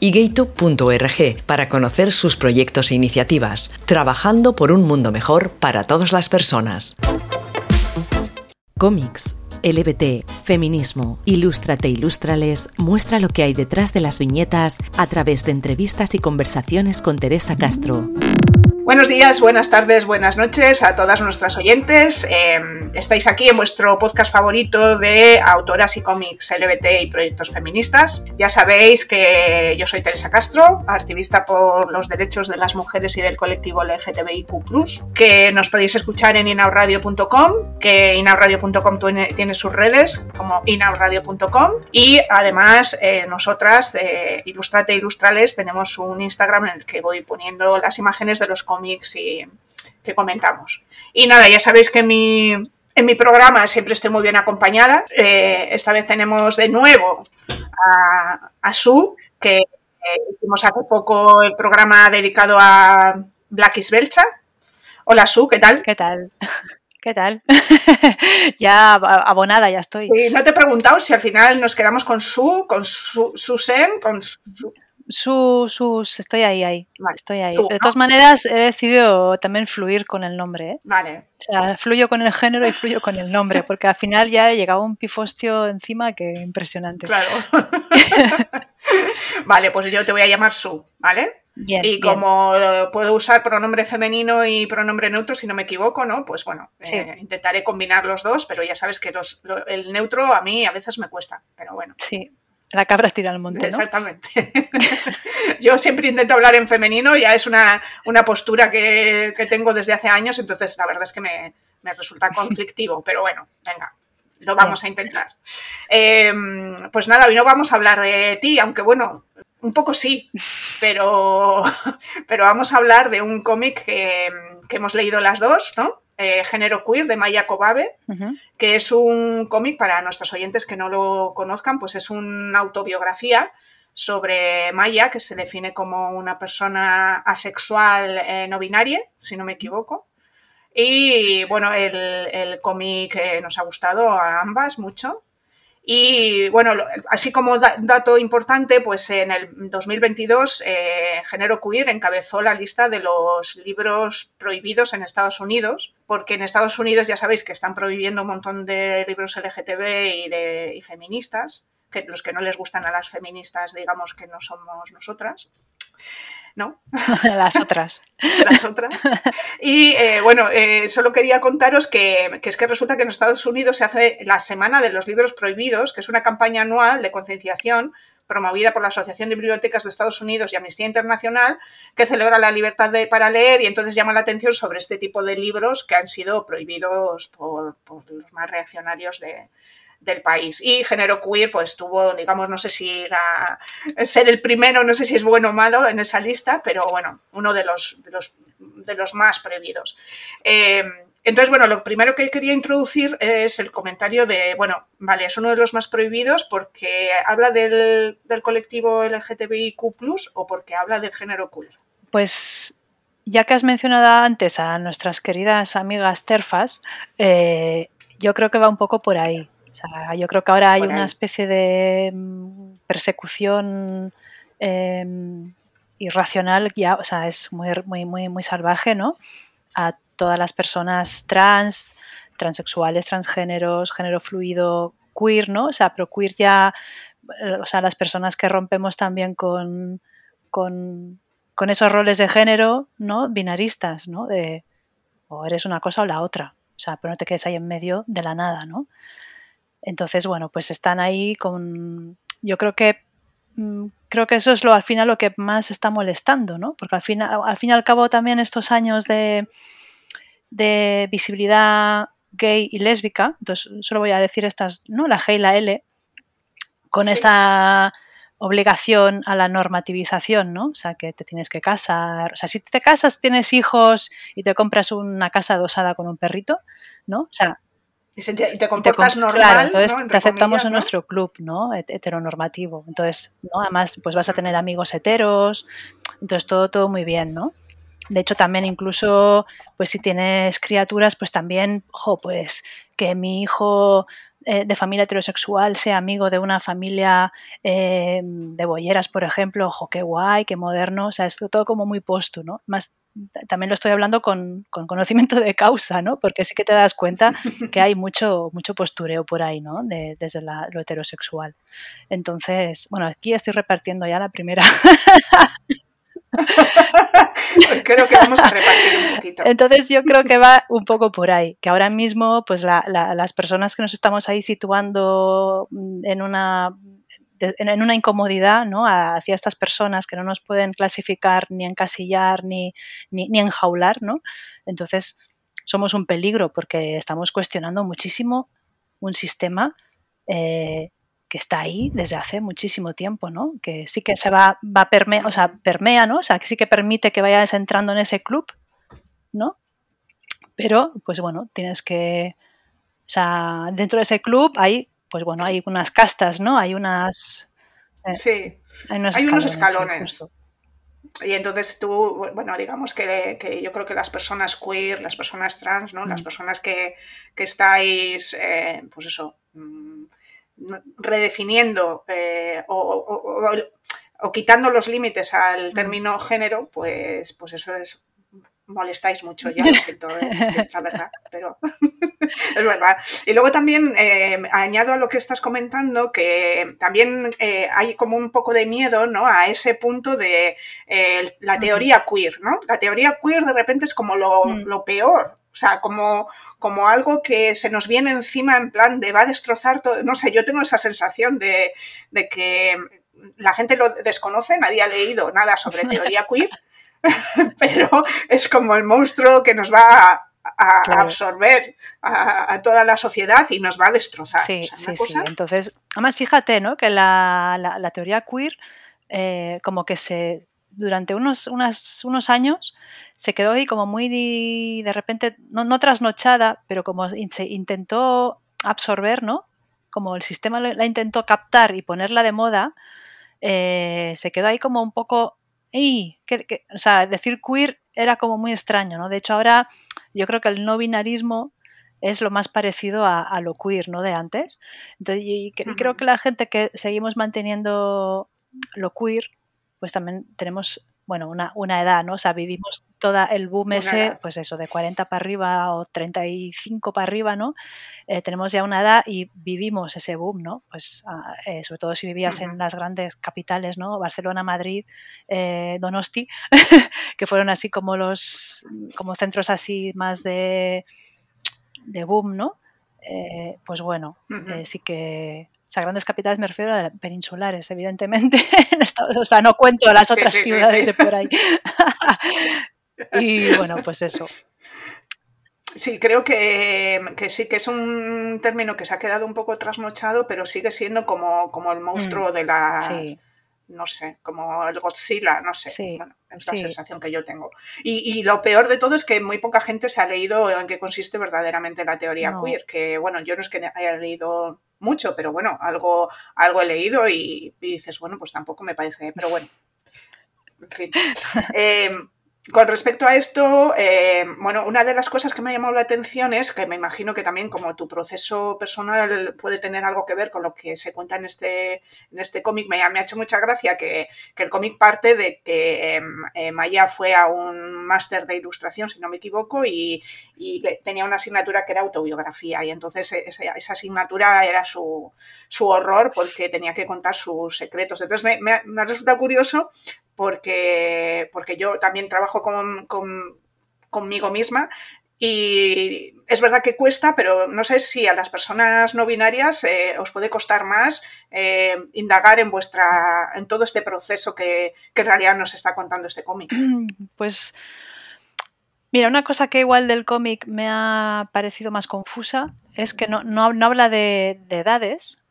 y gaytube.org para conocer sus proyectos e iniciativas, trabajando por un mundo mejor para todas las personas. Cómics, LBT, feminismo, Ilústrate Ilústrales muestra lo que hay detrás de las viñetas a través de entrevistas y conversaciones con Teresa Castro. Buenos días, buenas tardes, buenas noches a todas nuestras oyentes. Em, estáis aquí en vuestro podcast favorito de autoras y cómics LBT y proyectos feministas. Ya sabéis que yo soy Teresa Castro, activista por los derechos de las mujeres y del colectivo LGTBIQ, que nos podéis escuchar en inauradio.com, que inauradio.com tiene sus redes como inauradio.com y además eh, nosotras de Ilustrate Ilustrales tenemos un Instagram en el que voy poniendo las imágenes de los cómics y, que comentamos. Y nada, ya sabéis que mi, en mi programa siempre estoy muy bien acompañada. Eh, esta vez tenemos de nuevo a, a Su, que eh, hicimos hace poco el programa dedicado a Black is Belcha. Hola Su, ¿qué tal? ¿Qué tal? ¿Qué tal? ya abonada, ya estoy. no te he preguntado si al final nos quedamos con Su, con Su, Susen, con su, su, sus, estoy ahí, ahí. estoy ahí. de todas maneras, he decidido también fluir con el nombre. ¿eh? Vale. O sea, fluyo con el género y fluyo con el nombre, porque al final ya he llegado un pifostio encima que impresionante. Claro. vale, pues yo te voy a llamar Su, ¿vale? Bien, y como puedo usar pronombre femenino y pronombre neutro, si no me equivoco, ¿no? Pues bueno, eh, intentaré combinar los dos, pero ya sabes que los, el neutro a mí a veces me cuesta, pero bueno. Sí, la cabra tira al monte, ¿no? Exactamente. Yo siempre intento hablar en femenino, ya es una, postura que, tengo desde hace años, entonces la verdad es que me, resulta conflictivo, pero bueno, venga, lo vamos a intentar. Em, pues nada, hoy no vamos a hablar de ti, aunque bueno, un poco sí, pero, pero vamos a hablar de un cómic que, que hemos leído las dos, ¿no? Eh, género queer de Maya Kobabe, que es un cómic para nuestros oyentes que no lo conozcan, pues es una autobiografía sobre Maya, que se define como una persona asexual eh, no binaria, si no me equivoco. Y bueno, el, el cómic eh, nos ha gustado a ambas mucho. Y bueno, así como dato importante, pues en el 2022 eh, Género Queer encabezó la lista de los libros prohibidos en Estados Unidos, porque en Estados Unidos ya sabéis que están prohibiendo un montón de libros LGTB y, de, y feministas, que los que no les gustan a las feministas, digamos que no somos nosotras. ¿No? Las otras. Las otras. Y eh, bueno, eh, solo quería contaros que, es que resulta que en Estados Unidos se hace la Semana de los Libros Prohibidos, que es una campaña anual de concienciación promovida por la Asociación de Bibliotecas de Estados Unidos y Amnistía Internacional, que celebra la libertad de, para leer y entonces llama la atención sobre este tipo de libros que han sido prohibidos por los más reaccionarios de, del país. Y género queer, pues tuvo, digamos, no sé si era ser el primero, no sé si es bueno o malo en esa lista, pero bueno, uno de los, de los, de los más prohibidos. Eh, entonces, bueno, lo primero que quería introducir es el comentario de, bueno, vale, es uno de los más prohibidos porque habla del, del colectivo LGTBIQ o porque habla del género queer. Pues ya que has mencionado antes a nuestras queridas amigas terfas, eh, yo creo que va un poco por ahí yo creo que ahora hay una especie de mm, persecución em, irracional, ya, o sea, es muy, muy, muy, muy salvaje, ¿no? A todas las personas trans, transexuales, transgéneros, género fluido, queer, ¿no? O sea, pero queer ya, o sea, las personas que rompemos también con, con, con esos roles de género, ¿no? Binaristas, ¿no? De o eres una cosa o la otra. O sea, pero no te quedes ahí en medio de la nada, ¿no? Entonces, bueno, pues están ahí con. Yo creo que mm, creo que eso es lo al final lo que más está molestando, ¿no? Porque al fin, al fin y al cabo también estos años de, de visibilidad gay y lésbica, entonces solo voy a decir estas, ¿no? La G y la L, con esta obligación a la normativización, ¿no? O sea, que te tienes que casar. O sea, si te casas, tienes hijos y te compras una casa adosada con un perrito, ¿no? O sea, y te comportas normal. entonces te aceptamos en nuestro club, ¿no? Heteronormativo. Entonces, ¿no? Además, pues vas a tener amigos heteros. Entonces, todo, todo muy bien, ¿no? De hecho, también incluso, pues si tienes criaturas, pues también, ojo, pues que mi hijo eh, de familia heterosexual sea amigo de una familia eh, de bolleras, por ejemplo, ojo, qué guay, qué moderno, o sea, es todo como muy posto, ¿no? Más, también lo estoy hablando con, conocimiento de causa, ¿no? Porque sí que te das cuenta que hay mucho, mucho postureo por ahí, ¿no? desde lo heterosexual. Entonces, bueno, aquí estoy repartiendo ya la primera creo que vamos a repartir un poquito. Entonces yo creo que va un poco por ahí, que ahora mismo pues las personas que nos estamos ahí situando en una en una incomodidad ¿no? hacia estas personas que no nos pueden clasificar ni encasillar ni, ni, enjaular, ¿no? Entonces somos un peligro porque estamos cuestionando muchísimo un sistema eh, que está ahí desde hace muchísimo tiempo, ¿no? Que sí que se va, va permea, o sea, permea, ¿no? O sea, que sí que permite que vayas entrando en ese club, ¿no? Pero, pues bueno, tienes que, o sea, dentro de ese club hay, pues bueno, hay unas castas, ¿no? Hay unas... Eh, sí, hay unos escalones. y entonces tú, bueno, digamos que, yo creo que las personas queer, las personas trans, ¿no? Las personas que, que estáis, eh, pues eso, mm, redefiniendo eh, o, quitando los límites al mm. término género, pues, pues eso es molestáis mucho, ya lo siento, eh, la verdad, pero es verdad. Y luego también eh, añado a lo que estás comentando que también hay como un poco de miedo ¿no? a ese punto de la teoría queer, ¿no? La teoría queer de repente es como lo, mm. lo peor, o sea, como, como algo que se nos viene encima en plan de va a destrozar todo. No sé, yo tengo esa sensación de, que la gente lo desconoce, nadie ha leído nada sobre teoría queer, pero es como el monstruo que nos va a, absorber a, toda la sociedad y nos va a destrozar. Sí, sí, sí. Entonces, además fíjate, ¿no? Que la, teoría queer eh, como que se durante unos, unos años se quedó ahí como muy de, repente, no, trasnochada, pero como se intentó absorber, ¿no? Como el sistema la intentó captar y ponerla de moda, eh, se quedó ahí como un poco... ¡y! o sea, decir queer era como muy extraño, ¿no? De hecho, ahora yo creo que el no binarismo es lo más parecido a, lo queer, ¿no? De antes. Entonces, y creo que la gente que seguimos manteniendo lo queer, pues también tenemos, bueno, una, una edad, ¿no? O sea, vivimos toda el boom ese, pues eso, de 40 para arriba o 35 para arriba, ¿no? Eh, tenemos ya una edad y vivimos ese boom, ¿no? Pues ah, eh, sobre todo si vivías en las grandes capitales, ¿no? Barcelona, Madrid, eh, Donosti, que fueron así como los, como centros así más de, de boom, ¿no? pues bueno, sí que o sea, grandes capitales me refiero a peninsulares, evidentemente. o sea, no cuento a las otras ciudades de por ahí. y bueno, pues eso. Sí, creo que, sí, que es un término que se ha quedado un poco trasnochado, pero sigue siendo como, como el monstruo mm, de la no sé, como el Godzilla, no sé, es la sensación que yo tengo. Y, lo peor de todo es que muy poca gente se ha leído en qué consiste verdaderamente la teoría queer, que bueno, yo no es que haya leído mucho, pero bueno, algo, algo he leído y, y dices, bueno, pues tampoco me parece, pero bueno, en fin. Eh, con respecto a esto, eh, bueno, una de las cosas que me ha llamado la atención es que me imagino que también como tu proceso personal puede tener algo que ver con lo que se cuenta en este, en este cómic, me, ha hecho mucha gracia que, el cómic parte de que em, eh, Maya fue a un máster de ilustración, si no me equivoco, y, tenía una asignatura que era autobiografía y entonces esa, asignatura era su, horror porque tenía que contar sus secretos. Entonces me, me, me resulta curioso porque, porque yo también trabajo con, conmigo misma y es verdad que cuesta, pero no sé si a las personas no binarias eh, os puede costar más eh, indagar en vuestra, en todo este proceso que, en realidad nos está contando este cómic. Pues mira, una cosa que igual del cómic me ha parecido más confusa es que no, no, habla de, edades,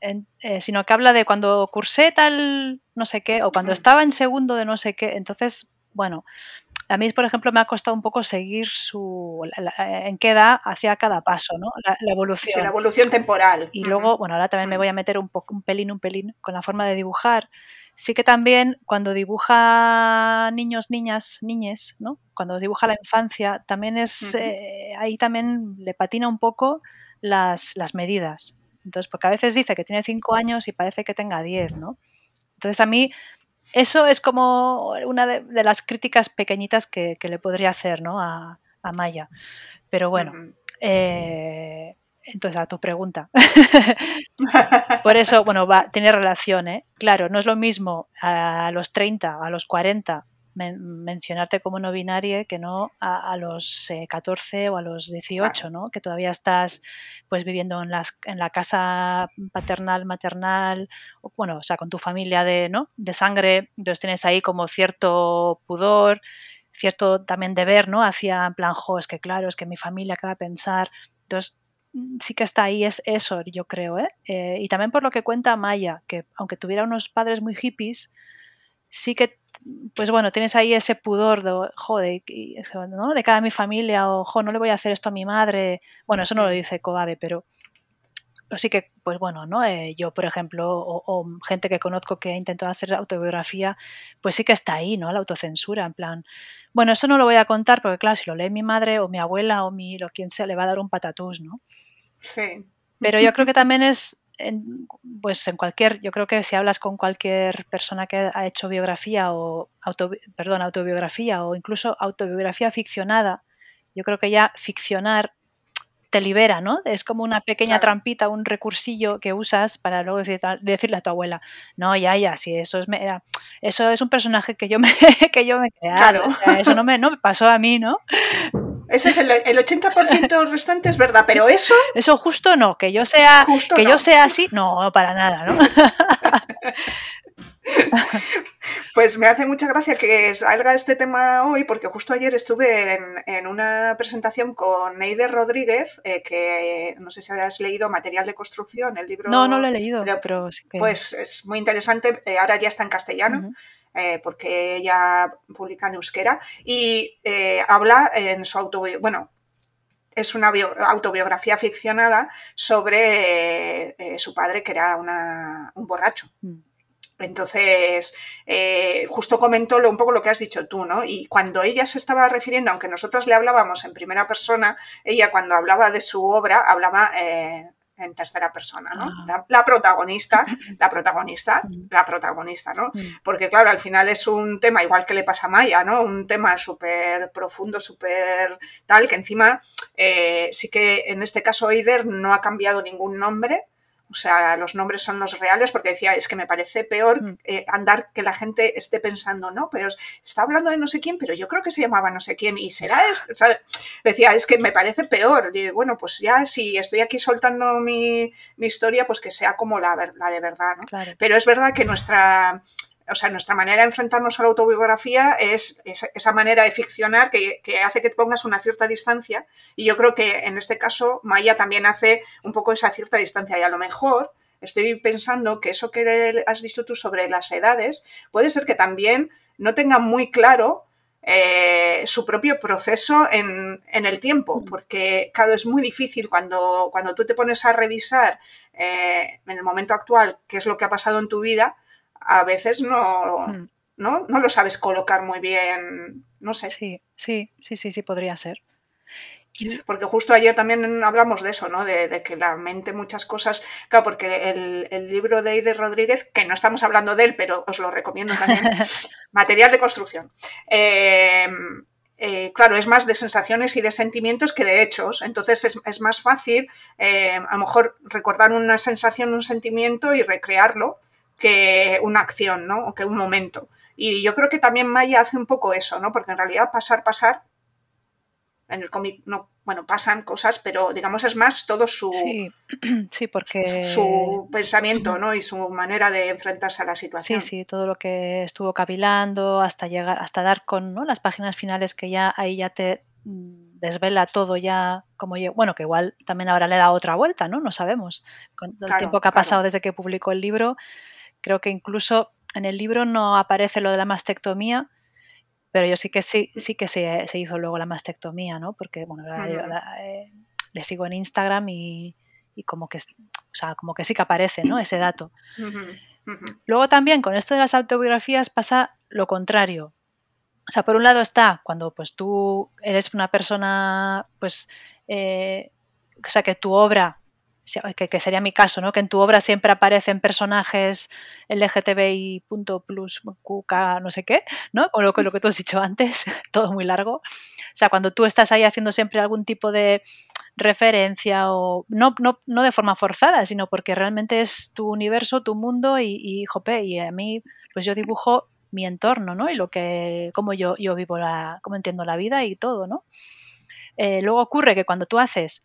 eh, sino que habla de cuando cursé tal no sé qué, o cuando estaba en segundo de no sé qué. Entonces, bueno, a mí, por ejemplo, me ha costado un poco seguir su en qué edad hacía cada paso, ¿no? La, evolución. la evolución temporal. Y luego, bueno, ahora también me voy a meter un poco, un pelín, un pelín con la forma de dibujar. Sí que también cuando dibuja niños, niñas, niñes, ¿no? Cuando dibuja la infancia, también es, eh, ahí también le patina un poco las, las medidas. Entonces, porque a veces dice que tiene 5 años y parece que tenga 10, ¿no? Entonces a mí eso es como una de, las críticas pequeñitas que, le podría hacer ¿no? a, Maya. Pero bueno, eh, entonces a tu pregunta. Por eso, bueno, va, tiene relación, ¿eh? Claro, no es lo mismo a los 30, a los 40 mencionarte como no binaria que no a, los 14 eh, o a los 18, ¿no? Que todavía estás pues viviendo en, las, en la casa paternal, maternal, o, bueno, o sea, con tu familia de, ¿no? de sangre, entonces tienes ahí como cierto pudor, cierto también deber, ¿no? Hacia, en plan, jo, es que claro, es que mi familia acaba de pensar, entonces mm, sí que está ahí es eso, yo creo, ¿eh? ¿eh? Y también por lo que cuenta Maya, que aunque tuviera unos padres muy hippies, sí que pues bueno, tienes ahí ese pudor de, joder, ¿no? de cada mi familia, o, jo, no le voy a hacer esto a mi madre. Bueno, eso no lo dice Kobabe, pero, sí que, pues bueno, ¿no? Eh, yo, por ejemplo, o, gente que conozco que ha intentado hacer autobiografía, pues sí que está ahí, ¿no? La autocensura, en plan, bueno, eso no lo voy a contar porque, claro, si lo lee mi madre o mi abuela o mi, lo quien sea, le va a dar un patatús, ¿no? Sí. Pero yo creo que también es pues en cualquier, yo creo que si hablas con cualquier persona que ha hecho biografía o auto, perdón, autobiografía o incluso autobiografía ficcionada, yo creo que ya ficcionar te libera, ¿no? Es como una pequeña trampita, un recursillo que usas para luego decirle a tu abuela, no, ya, ya, si eso es, eso es un personaje que yo me, que yo me claro. eso no me, no me pasó a mí, ¿no? Ese es el, el 80% restante, es verdad, pero eso. Eso justo no, que yo sea, que yo sea así, no, para nada, ¿no? Pues me hace mucha gracia que salga este tema hoy, porque justo ayer estuve en, una presentación con Neider Rodríguez, eh, que no sé si has leído Material de Construcción, el libro. No, no lo he leído, pero Pues es muy interesante, eh, ahora ya está en castellano. Eh, porque ella publica en euskera, y eh, habla en su autobiografía, bueno, es una autobiografía ficcionada sobre eh, su padre, que era un borracho. Mm. Entonces, justo comentó un poco lo que has dicho tú, ¿no? Y cuando ella se estaba refiriendo, aunque nosotros le hablábamos en primera persona, ella cuando hablaba de su obra hablaba en tercera persona, ¿no? Ah. La, protagonista, la protagonista, mm. la protagonista, ¿no? Mm. Porque claro, al final es un tema igual que le pasa a Maya, ¿no? Un tema súper profundo, súper tal, que encima eh, sí que en este caso Eider no ha cambiado ningún nombre, o sea, los nombres son los reales, porque decía, es que me parece peor mm. eh, andar que la gente esté pensando, no, pero está hablando de no sé quién, pero yo creo que se llamaba no sé quién, y será esto. decía, es que me parece peor. Y bueno, pues ya si estoy aquí soltando mi, historia, pues que sea como la, la de verdad, ¿no? Pero es verdad que nuestra o sea, nuestra manera de enfrentarnos a la autobiografía es, esa manera de ficcionar que, hace que te pongas una cierta distancia. Y yo creo que en este caso Maya también hace un poco esa cierta distancia. Y a lo mejor estoy pensando que eso que has dicho tú sobre las edades puede ser que también no tenga muy claro eh, su propio proceso en, el tiempo, porque claro, es muy difícil cuando, cuando tú te pones a revisar eh, en el momento actual qué es lo que ha pasado en tu vida, a veces no, hmm. no, no lo sabes colocar muy bien, no sé. Sí, sí, sí, sí, sí, podría ser. Porque justo ayer también hablamos de eso, ¿no? De, que la mente muchas cosas. Claro, porque el, libro de Aide Rodríguez, que no estamos hablando de él, pero os lo recomiendo también, material de construcción. Eh, eh, claro, es más de sensaciones y de sentimientos que de hechos. Entonces es, más fácil, eh, a lo mejor, recordar una sensación, un sentimiento y recrearlo que una acción, ¿no? O que un momento. Y yo creo que también Maya hace un poco eso, ¿no? Porque en realidad pasar, pasar, en el cómic no, bueno, pasan cosas, pero digamos es más todo su, sí, sí, porque su pensamiento, ¿no? Y su manera de enfrentarse a la situación. Sí, sí, todo lo que estuvo cavilando hasta llegar, hasta dar con ¿no? las páginas finales que ya ahí ya te mm, desvela todo ya como yo, bueno, que igual también ahora le da otra vuelta, ¿no? No sabemos. Con el tiempo que ha pasado desde que publicó el libro, creo que incluso en el libro no aparece lo de la mastectomía, pero yo sí que sí, sí que se, hizo luego la mastectomía, ¿no? Porque, bueno, eh, le sigo en Instagram y, como que, o sea, como que sí que aparece, ¿no? Ese dato. Luego también con esto de las autobiografías pasa lo contrario. O sea, por un lado está cuando pues tú eres una persona, pues, eh, o sea, que tu obra, que, sería mi caso, ¿no? Que en tu obra siempre aparecen personajes LGTBI plus QK, no sé qué, ¿no? O lo, que tú has dicho antes, todo muy largo. O sea, cuando tú estás ahí haciendo siempre algún tipo de referencia o no, no, no de forma forzada, sino porque realmente es tu universo, tu mundo y, y, jope, y a mí pues yo dibujo mi entorno, ¿no? Y lo que, cómo yo, yo vivo la, cómo entiendo la vida y todo, ¿no? Eh, luego ocurre que cuando tú haces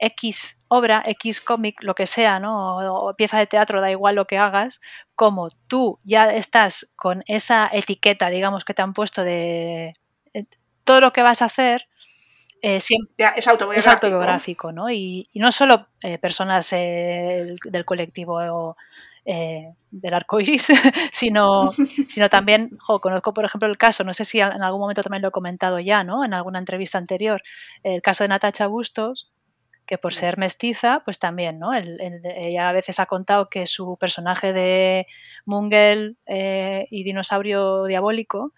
X obra, X cómic, lo que sea, ¿no? O, pieza de teatro, da igual lo que hagas, como tú ya estás con esa etiqueta, digamos, que te han puesto de eh, todo lo que vas a hacer, eh, es autobiográfico. ¿no? Y, no solo eh, personas eh, del colectivo del arco iris, sino, sino también, conozco por ejemplo el caso, no sé si en algún momento también lo he comentado ya, ¿no? En alguna entrevista anterior, el caso de Natacha Bustos, que por ser mestiza, pues también, ¿no? ella a veces ha contado que su personaje de Mungel y dinosaurio diabólico,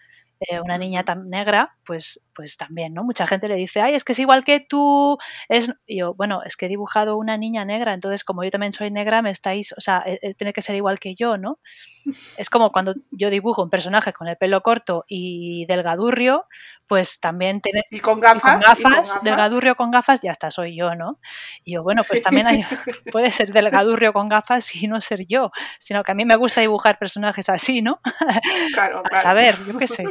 una niña tan negra, pues, pues también, ¿no? Mucha gente le dice, ay, es que es igual que tú. Es... yo, bueno, es que he dibujado una niña negra, entonces como yo también soy negra, me estáis, o sea, e, e, tiene que ser igual que yo, ¿no? Es como cuando yo dibujo un personaje con el pelo corto y delgadurrio, pues también tiene... Y con gafas. gafas, delgadurrio con gafas, ya está, soy yo, ¿no? Y yo, bueno, pues también hay, puede ser delgadurrio con gafas y no ser yo, sino que a mí me gusta dibujar personajes así, ¿no? Claro, A saber, yo qué sé.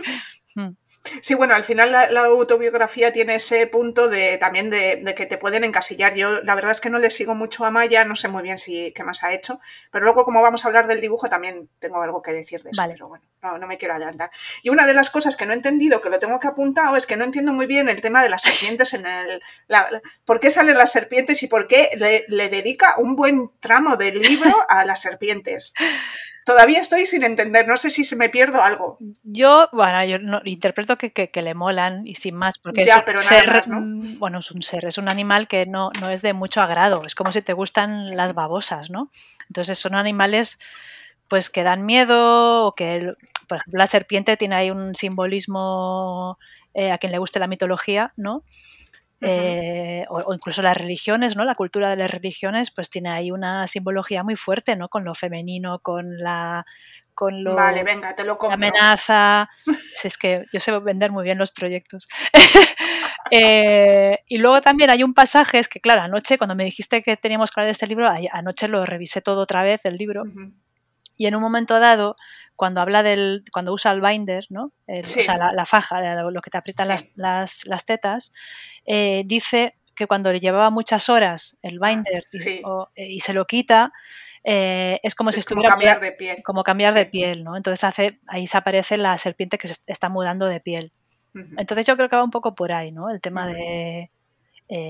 Sí, bueno, al final la, autobiografía tiene ese punto de también de, que te pueden encasillar. Yo la verdad es que no le sigo mucho a Maya, no sé muy bien si qué más ha hecho, pero luego como vamos a hablar del dibujo también tengo algo que decir de eso, pero bueno, no, me quiero adelantar. Y una de las cosas que no he entendido, que lo tengo que apuntar, es que no entiendo muy bien el tema de las serpientes en el... ¿Por qué salen las serpientes y por qué le, le dedica un buen tramo del libro a las serpientes? Todavía estoy sin entender, no sé si se me pierdo algo. Yo, bueno, yo no, interpreto que, que, le molan y sin más, porque es un ser, mm, bueno, es un ser, es un animal que no, no es de mucho agrado, es como si te gustan las babosas, ¿no? Entonces son animales pues que dan miedo o que, por ejemplo, la serpiente tiene ahí un simbolismo eh, a quien le guste la mitología, ¿no? Eh, o, incluso las religiones, ¿no? La cultura de las religiones, pues tiene ahí una simbología muy fuerte, ¿no? Con lo femenino, con la con lo vale, venga, te lo la amenaza. es que yo sé vender muy bien los proyectos. Eh, y luego también hay un pasaje, es que claro, anoche cuando me dijiste que teníamos que hablar de este libro, anoche lo revisé todo otra vez, el libro, y en un momento dado cuando habla del, cuando usa el binder, ¿no? o sea, la, faja, lo que te aprietan las, las, tetas, eh, dice que cuando le llevaba muchas horas el binder y, se lo quita, eh, es como si estuviera como cambiar de piel. Como cambiar de piel, ¿no? Entonces hace, ahí se aparece la serpiente que se está mudando de piel. Entonces yo creo que va un poco por ahí, ¿no? El tema de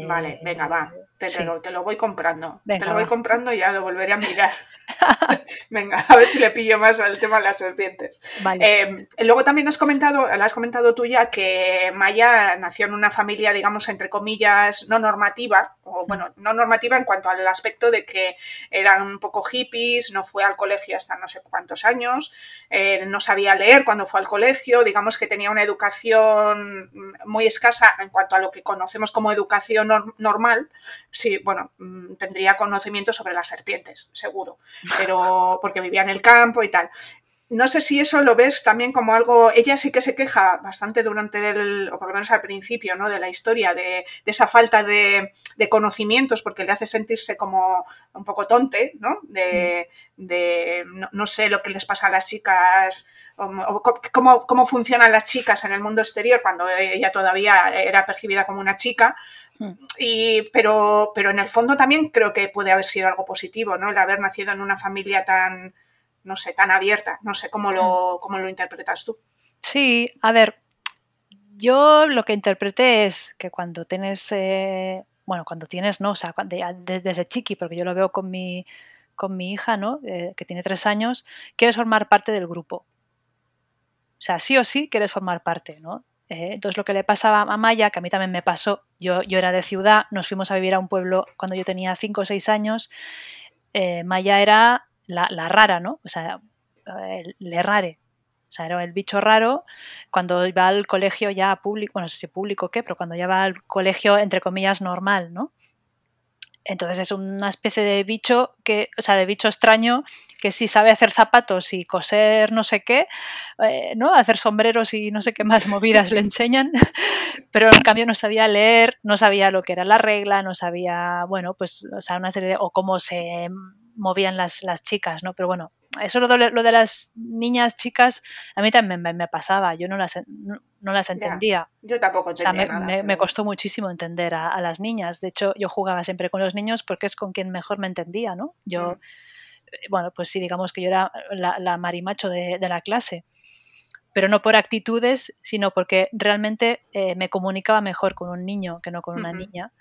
vale, venga, va. Te, lo, voy comprando. te lo voy comprando y ya lo volveré a mirar. venga, a ver si le pillo más al tema de las serpientes. Eh, luego también has comentado, has comentado tú ya que Maya nació en una familia, digamos, entre comillas, no normativa, o bueno, no normativa en cuanto al aspecto de que eran un poco hippies, no fue al colegio hasta no sé cuántos años, eh, no sabía leer cuando fue al colegio, digamos que tenía una educación muy escasa en cuanto a lo que conocemos como educación normal, sí, bueno, mm, tendría conocimiento sobre las serpientes, seguro, pero porque vivía en el campo y tal. No sé si eso lo ves también como algo. Ella sí que se queja bastante durante el, o por lo menos al principio, ¿no? De la historia, de, esa falta de, conocimientos, porque le hace sentirse como un poco tonte, ¿no? De, no, sé lo que les pasa a las chicas, o, cómo, cómo funcionan las chicas en el mundo exterior cuando ella todavía era percibida como una chica. Hmm. Y, pero, pero en el fondo también creo que puede haber sido algo positivo, ¿no? El haber nacido en una familia tan, no sé, tan abierta. No sé cómo lo, hmm. cómo lo interpretas tú. Sí, a ver, yo lo que interpreté es que cuando tienes, eh, bueno, cuando tienes, no, o sea, desde, chiqui, porque yo lo veo con mi, con mi hija, ¿no? Eh, que tiene tres años, quieres formar parte del grupo. O sea, sí o sí quieres formar parte, ¿no? Eh, entonces lo que le pasaba a Maya, que a mí también me pasó, yo, yo era de ciudad, nos fuimos a vivir a un pueblo cuando yo tenía cinco o seis años, Maya era la, rara, ¿no? O sea, le rare, o sea, era el bicho raro cuando iba al colegio ya público, bueno, no sé si público o qué, pero cuando ya va al colegio, entre comillas, normal, ¿no? Entonces es una especie de bicho que, o sea, de bicho extraño que sí sabe hacer zapatos y coser no sé qué, eh, ¿no? Hacer sombreros y no sé qué más movidas le enseñan, pero en cambio no sabía leer, no sabía lo que era la regla, no sabía, bueno, pues, o sea, una serie de, o cómo se movían las, las chicas, ¿no? Pero bueno, eso lo de, lo de, las niñas chicas, a mí también me, pasaba, yo no las, no, las entendía. yo tampoco entendía. O sea, me, costó muchísimo entender a, las niñas. De hecho, yo jugaba siempre con los niños porque es con quien mejor me entendía, ¿no? Yo, mm. eh, bueno, pues sí, digamos que yo era la, marimacho de, la clase pero no por actitudes, sino porque realmente eh, me comunicaba mejor con un niño que no con una niña.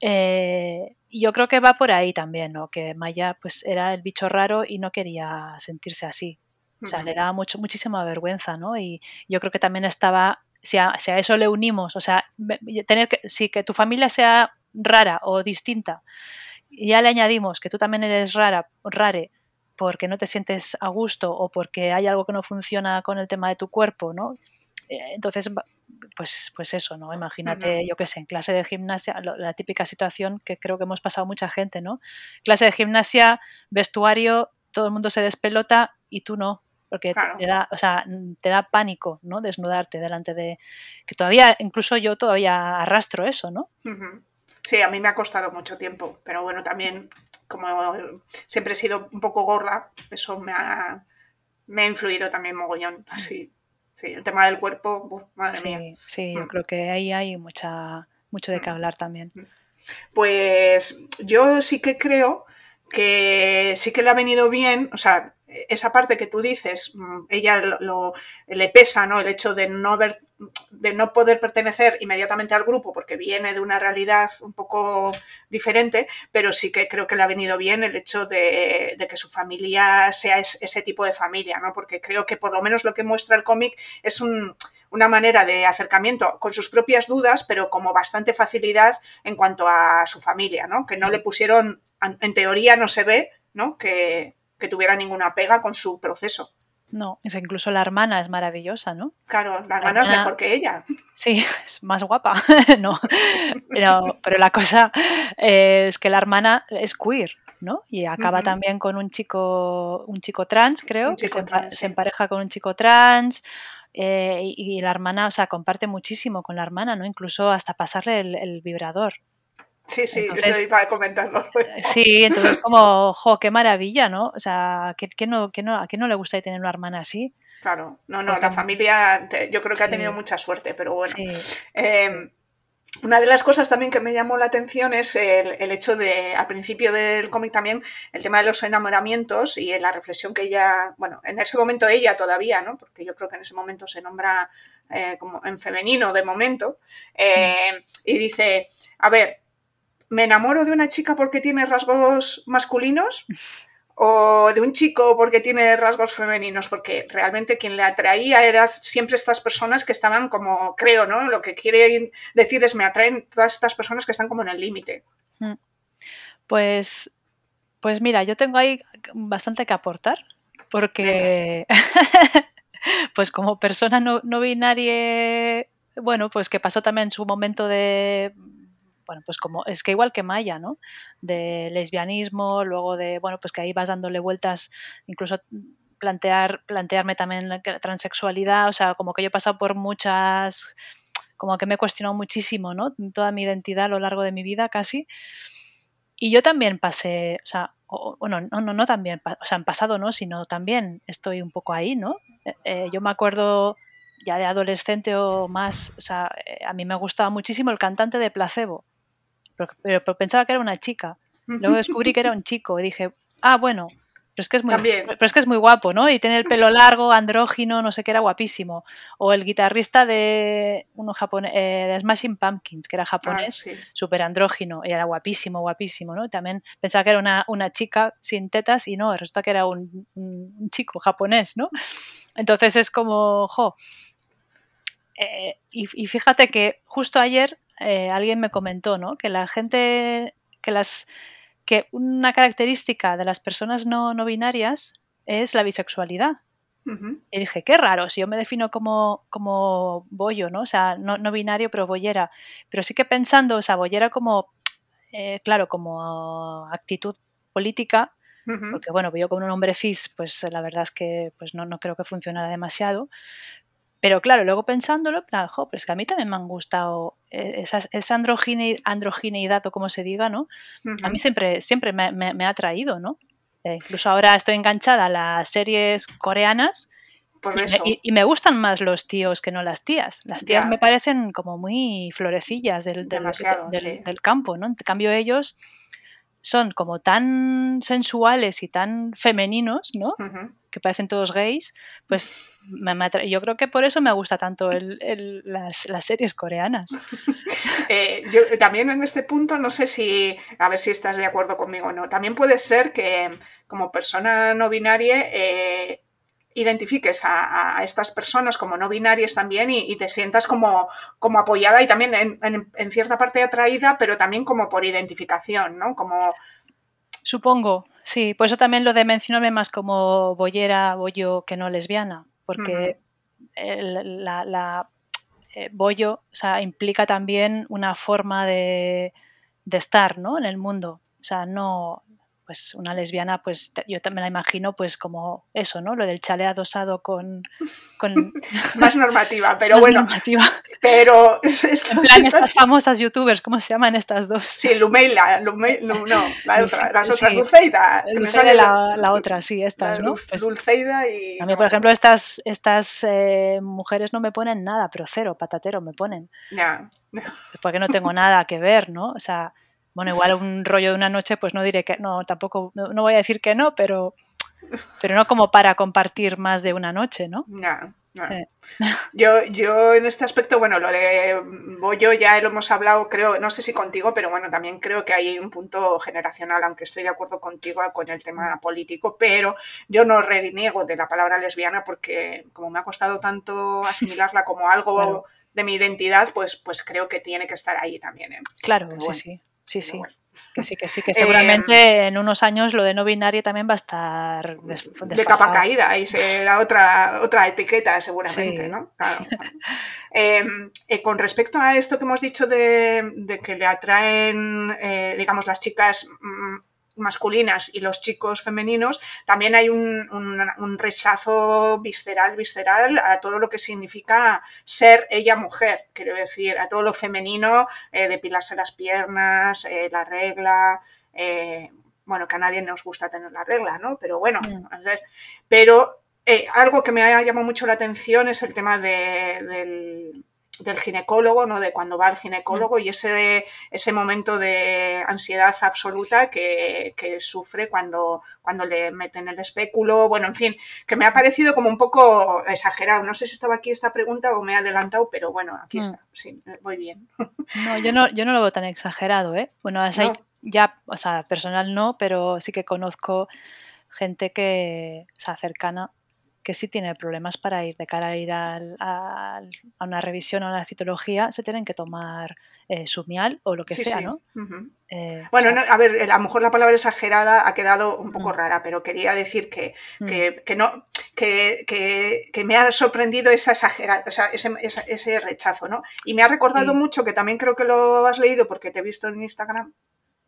Eh, y yo creo que va por ahí también, ¿no? Que Maya pues era el bicho raro y no quería sentirse así. O sea, le daba mucho, muchísima vergüenza, ¿no? Y yo creo que también estaba, si a, si a eso le unimos, o sea, tener que, si que tu familia sea rara o distinta, y ya le añadimos que tú también eres rara, rare, porque no te sientes a gusto o porque hay algo que no funciona con el tema de tu cuerpo, ¿no? Eh, entonces pues, pues eso, ¿no? Imagínate, yo qué sé, en clase de gimnasia, la típica situación que creo que hemos pasado mucha gente, ¿no? Clase de gimnasia, vestuario, todo el mundo se despelota y tú no, porque te, da, o sea, te da pánico, ¿no? Desnudarte delante de... que todavía, incluso yo todavía arrastro eso, ¿no? Sí, a mí me ha costado mucho tiempo, pero bueno, también como siempre he sido un poco gorda, eso me ha, me ha influido también mogollón, así sí, el tema del cuerpo, madre sí, mía. Sí, yo mm. creo que ahí hay mucha, mucho de qué mm. hablar también. Mm. Pues yo sí que creo que sí que le ha venido bien, o sea, esa parte que tú dices, ella lo, le pesa, ¿no? El hecho de no ver de no poder pertenecer inmediatamente al grupo porque viene de una realidad un poco diferente, pero sí que creo que le ha venido bien el hecho de, que su familia sea ese tipo de familia, ¿no? Porque creo que por lo menos lo que muestra el cómic es una manera de acercamiento con sus propias dudas, pero como bastante facilidad en cuanto a su familia, ¿no? Que no le pusieron, en teoría no se ve, ¿no? Que, que tuviera ninguna pega con su proceso. No, es incluso la hermana es maravillosa, ¿no? Claro, la hermana, es mejor que ella. Sí, es más guapa, no. Pero, la cosa es que la hermana es queer, ¿no? Y acaba también con un chico, un chico trans, creo, que se, empareja con un chico trans. Eh, y, la hermana, o sea, comparte muchísimo con la hermana, ¿no? Incluso hasta pasarle el vibrador. Sí, sí, eso iba comentando. Sí, entonces como, jo, qué maravilla, ¿no? O sea, ¿qué, no, no, ¿a qué no le gusta tener una hermana así? Claro, no, no, la familia yo creo que ha tenido mucha suerte, pero bueno. Em, una de las cosas también que me llamó la atención es el, hecho de, al principio del cómic también, el tema de los enamoramientos y la reflexión que ella, bueno, en ese momento ella todavía, ¿no? Porque yo creo que en ese momento se nombra eh, como en femenino de momento, eh, y dice, a ver, ¿me enamoro de una chica porque tiene rasgos masculinos? o de un chico porque tiene rasgos femeninos, porque realmente quien le atraía eran siempre estas personas que estaban como, creo, ¿no? Lo que quiere decir es me atraen todas estas personas que están como en el límite. Mm. Pues, pues mira, yo tengo ahí bastante que aportar, porque pues como persona no, no binaria, bueno, pues que pasó también su momento de bueno, pues como es que igual que Maya, ¿no? De lesbianismo, luego de, bueno, pues que ahí vas dándole vueltas, incluso plantear, plantearme también la transexualidad, o sea, como que yo he pasado por muchas, como que me he cuestionado muchísimo, ¿no? Toda mi identidad a lo largo de mi vida casi. Y yo también pasé, o sea, bueno, no, no, no también, o sea, en pasado no, sino también estoy un poco ahí, ¿no? Eh, yo me acuerdo ya de adolescente o más, o sea, eh, a mí me gustaba muchísimo el cantante de Placebo pero, pensaba que era una chica. Luego descubrí que era un chico y dije, ah, bueno, Pero es, que es muy, pero es que es muy guapo, ¿no? Y tiene el pelo largo, andrógino, no sé qué, era guapísimo. O el guitarrista de uno japonés, eh, de Smashing Pumpkins, que era japonés, ah, súper andrógino, y era guapísimo, guapísimo, ¿no? También pensaba que era una, una chica sin tetas y no, resulta que era un, un chico japonés, ¿no? Entonces es como, jo. Eh, y, y, fíjate que justo ayer eh, alguien me comentó, ¿no? Que la gente, que las que una característica de las personas no, no binarias es la bisexualidad. Y dije, qué raro, si yo me defino como, como bollo, ¿no? O sea, no, no, binario, pero bollera. Pero sí que pensando, o sea, bollera como, eh, claro, como actitud política, porque bueno, yo como un hombre cis, pues la verdad es que pues no, no creo que funcionara demasiado. Pero claro, luego pensándolo, plan, jo, que a mí también me han gustado eh, esa, esa androgineidad o como se diga, ¿no? A mí siempre, siempre me, me, ha atraído, ¿no? Eh, incluso ahora estoy enganchada a las series coreanas y, me, gustan más los tíos que no las tías. Las tías me parecen como muy florecillas del, del, del, campo, ¿no? En cambio ellos son como tan sensuales y tan femeninos, ¿no? Que parecen todos gays, pues yo creo que por eso me gusta tanto las, series coreanas. Eh, yo también en este punto no sé si, a ver si estás de acuerdo conmigo o no, también puede ser que como persona no binaria eh, identifiques a, estas personas como no binarias también y, te sientas como, como, apoyada y también en, cierta parte atraída, pero también como por identificación, ¿no? Como... Supongo, sí, por eso también lo de mencionarme más como boyera, bollo que no lesbiana, porque la, eh, bollo o sea, implica también una forma de, de estar ¿no? en el mundo. O sea, no, pues una lesbiana, pues yo también la imagino pues como eso, ¿no? Lo del chale adosado con... con... Más normativa, pero bueno. Normativa. Pero... en plan, estas famosas youtubers, ¿cómo se llaman estas dos? Sí, Lumeila, Lumeila no, la otra, las otras, Dulceida. la, la, otra, sí, estas, ¿no? Pues, Dulceida y... A mí, por ejemplo, estas, estas eh, mujeres no me ponen nada, pero cero, patatero me ponen. Ya. Porque no tengo nada que ver, ¿no? O sea bueno, igual un rollo de una noche, pues no diré que no, tampoco, no, voy a decir que no, pero, pero no como para compartir más de una noche, ¿no? No, no. Eh. Yo, yo en este aspecto, bueno, lo de Bollo ya lo hemos hablado, creo, no sé si contigo, pero bueno, también creo que hay un punto generacional, aunque estoy de acuerdo contigo con el tema político, pero yo no reniego de la palabra lesbiana porque como me ha costado tanto asimilarla como algo de mi identidad, pues, pues creo que tiene que estar ahí también. ¿eh? Claro, sí, sí. Sí, sí. Que sí, que sí, que seguramente en unos años lo de no binario también va a estar de capa caída y será otra, otra etiqueta seguramente, ¿no? Claro. Em, eh, con respecto a esto que hemos dicho de, que le atraen, eh, digamos, las chicas mm, masculinas y los chicos femeninos, también hay un, rechazo visceral, visceral a todo lo que significa ser ella mujer, quiero decir, a todo lo femenino, eh, depilarse las piernas, eh, la regla, eh, bueno, que a nadie nos gusta tener la regla, ¿no? Pero bueno, mm. pero algo que me ha llamado mucho la atención es el tema del del ginecólogo, ¿no? De cuando va al ginecólogo y ese, ese momento de ansiedad absoluta que, sufre cuando, cuando le meten el espéculo. Bueno, en fin, que me ha parecido como un poco exagerado. No sé si estaba aquí esta pregunta o me he adelantado, pero bueno, aquí mm. está. Sí, voy bien. No, yo no, yo no lo veo tan exagerado, ¿eh? Bueno, ya, o sea, personal no, pero sí que conozco gente que, o sea, cercana que sí tiene problemas para ir de cara a ir a una revisión o a una citología, se tienen que tomar eh, su mial o lo que sea, ¿no? Eh, bueno, a ver, a lo mejor la palabra exagerada ha quedado un poco rara, pero quería decir que, que, no, que, que, me ha sorprendido esa exageración, o sea, ese, ese, rechazo, ¿no? Y me ha recordado mucho, que también creo que lo has leído porque te he visto en Instagram,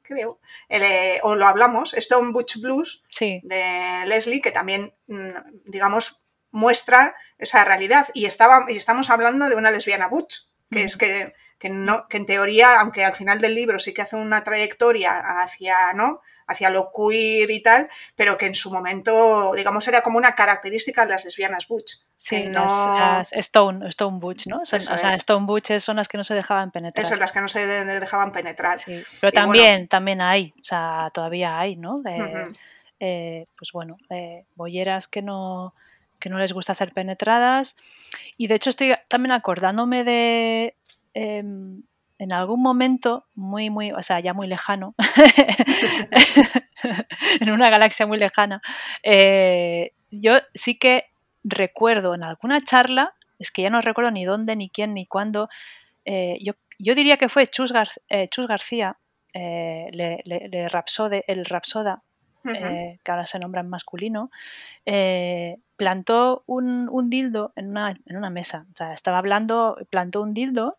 creo, eh, o lo hablamos, Stone Butch Blues de Leslie, que también, mm, digamos, muestra esa realidad. Y, estaba, y estamos hablando de una lesbiana Butch, que es que, que, no, que en teoría, aunque al final del libro sí que hace una trayectoria hacia, ¿no? Hacia lo queer y tal, pero que en su momento, digamos, era como una característica de las lesbianas butch. Sí, las, Stone, Stone Butch, ¿no? o sea, Stone Butch son las que no se dejaban penetrar. Eso, las que no se dejaban penetrar. pero también, también hay, o sea, todavía hay, ¿no? eh, pues bueno, eh, bolleras que no, que no les gusta ser penetradas. Y de hecho estoy también acordándome de em, en algún momento muy, muy, o sea, ya muy lejano, en una galaxia muy lejana, eh, yo sí que recuerdo en alguna charla, es que ya no recuerdo ni dónde, ni quién, ni cuándo, eh, yo, yo, diría que fue Chus, eh, García, le, le, rapsode, el Rapsoda, que ahora se nombra en masculino, plantó un, un dildo en una, en una, mesa. O sea, estaba hablando, plantó un dildo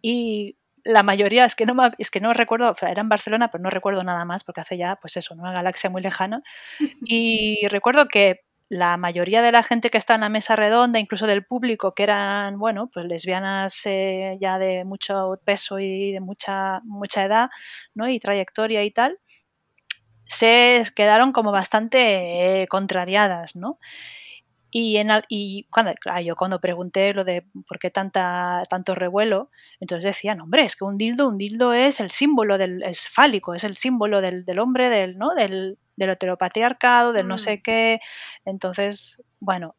y la mayoría, es que no, es que no recuerdo, era en Barcelona, pero no recuerdo nada más porque hace ya, pues eso, una galaxia muy lejana. Y recuerdo que la mayoría de la gente que estaba en la mesa redonda, incluso del público, que eran, bueno, pues lesbianas eh, ya de mucho peso y de mucha, mucha edad, ¿no? Y trayectoria y tal, se quedaron como bastante eh, contrariadas, ¿no? Y, en, y cuando, yo cuando pregunté lo de por qué tanta, tanto revuelo, entonces decían, hombre, es que un dildo, un dildo es el símbolo del, es fálico, es el símbolo del, del hombre, del, ¿no? del, del heteropatriarcado, del no sé mm. qué. Entonces, bueno,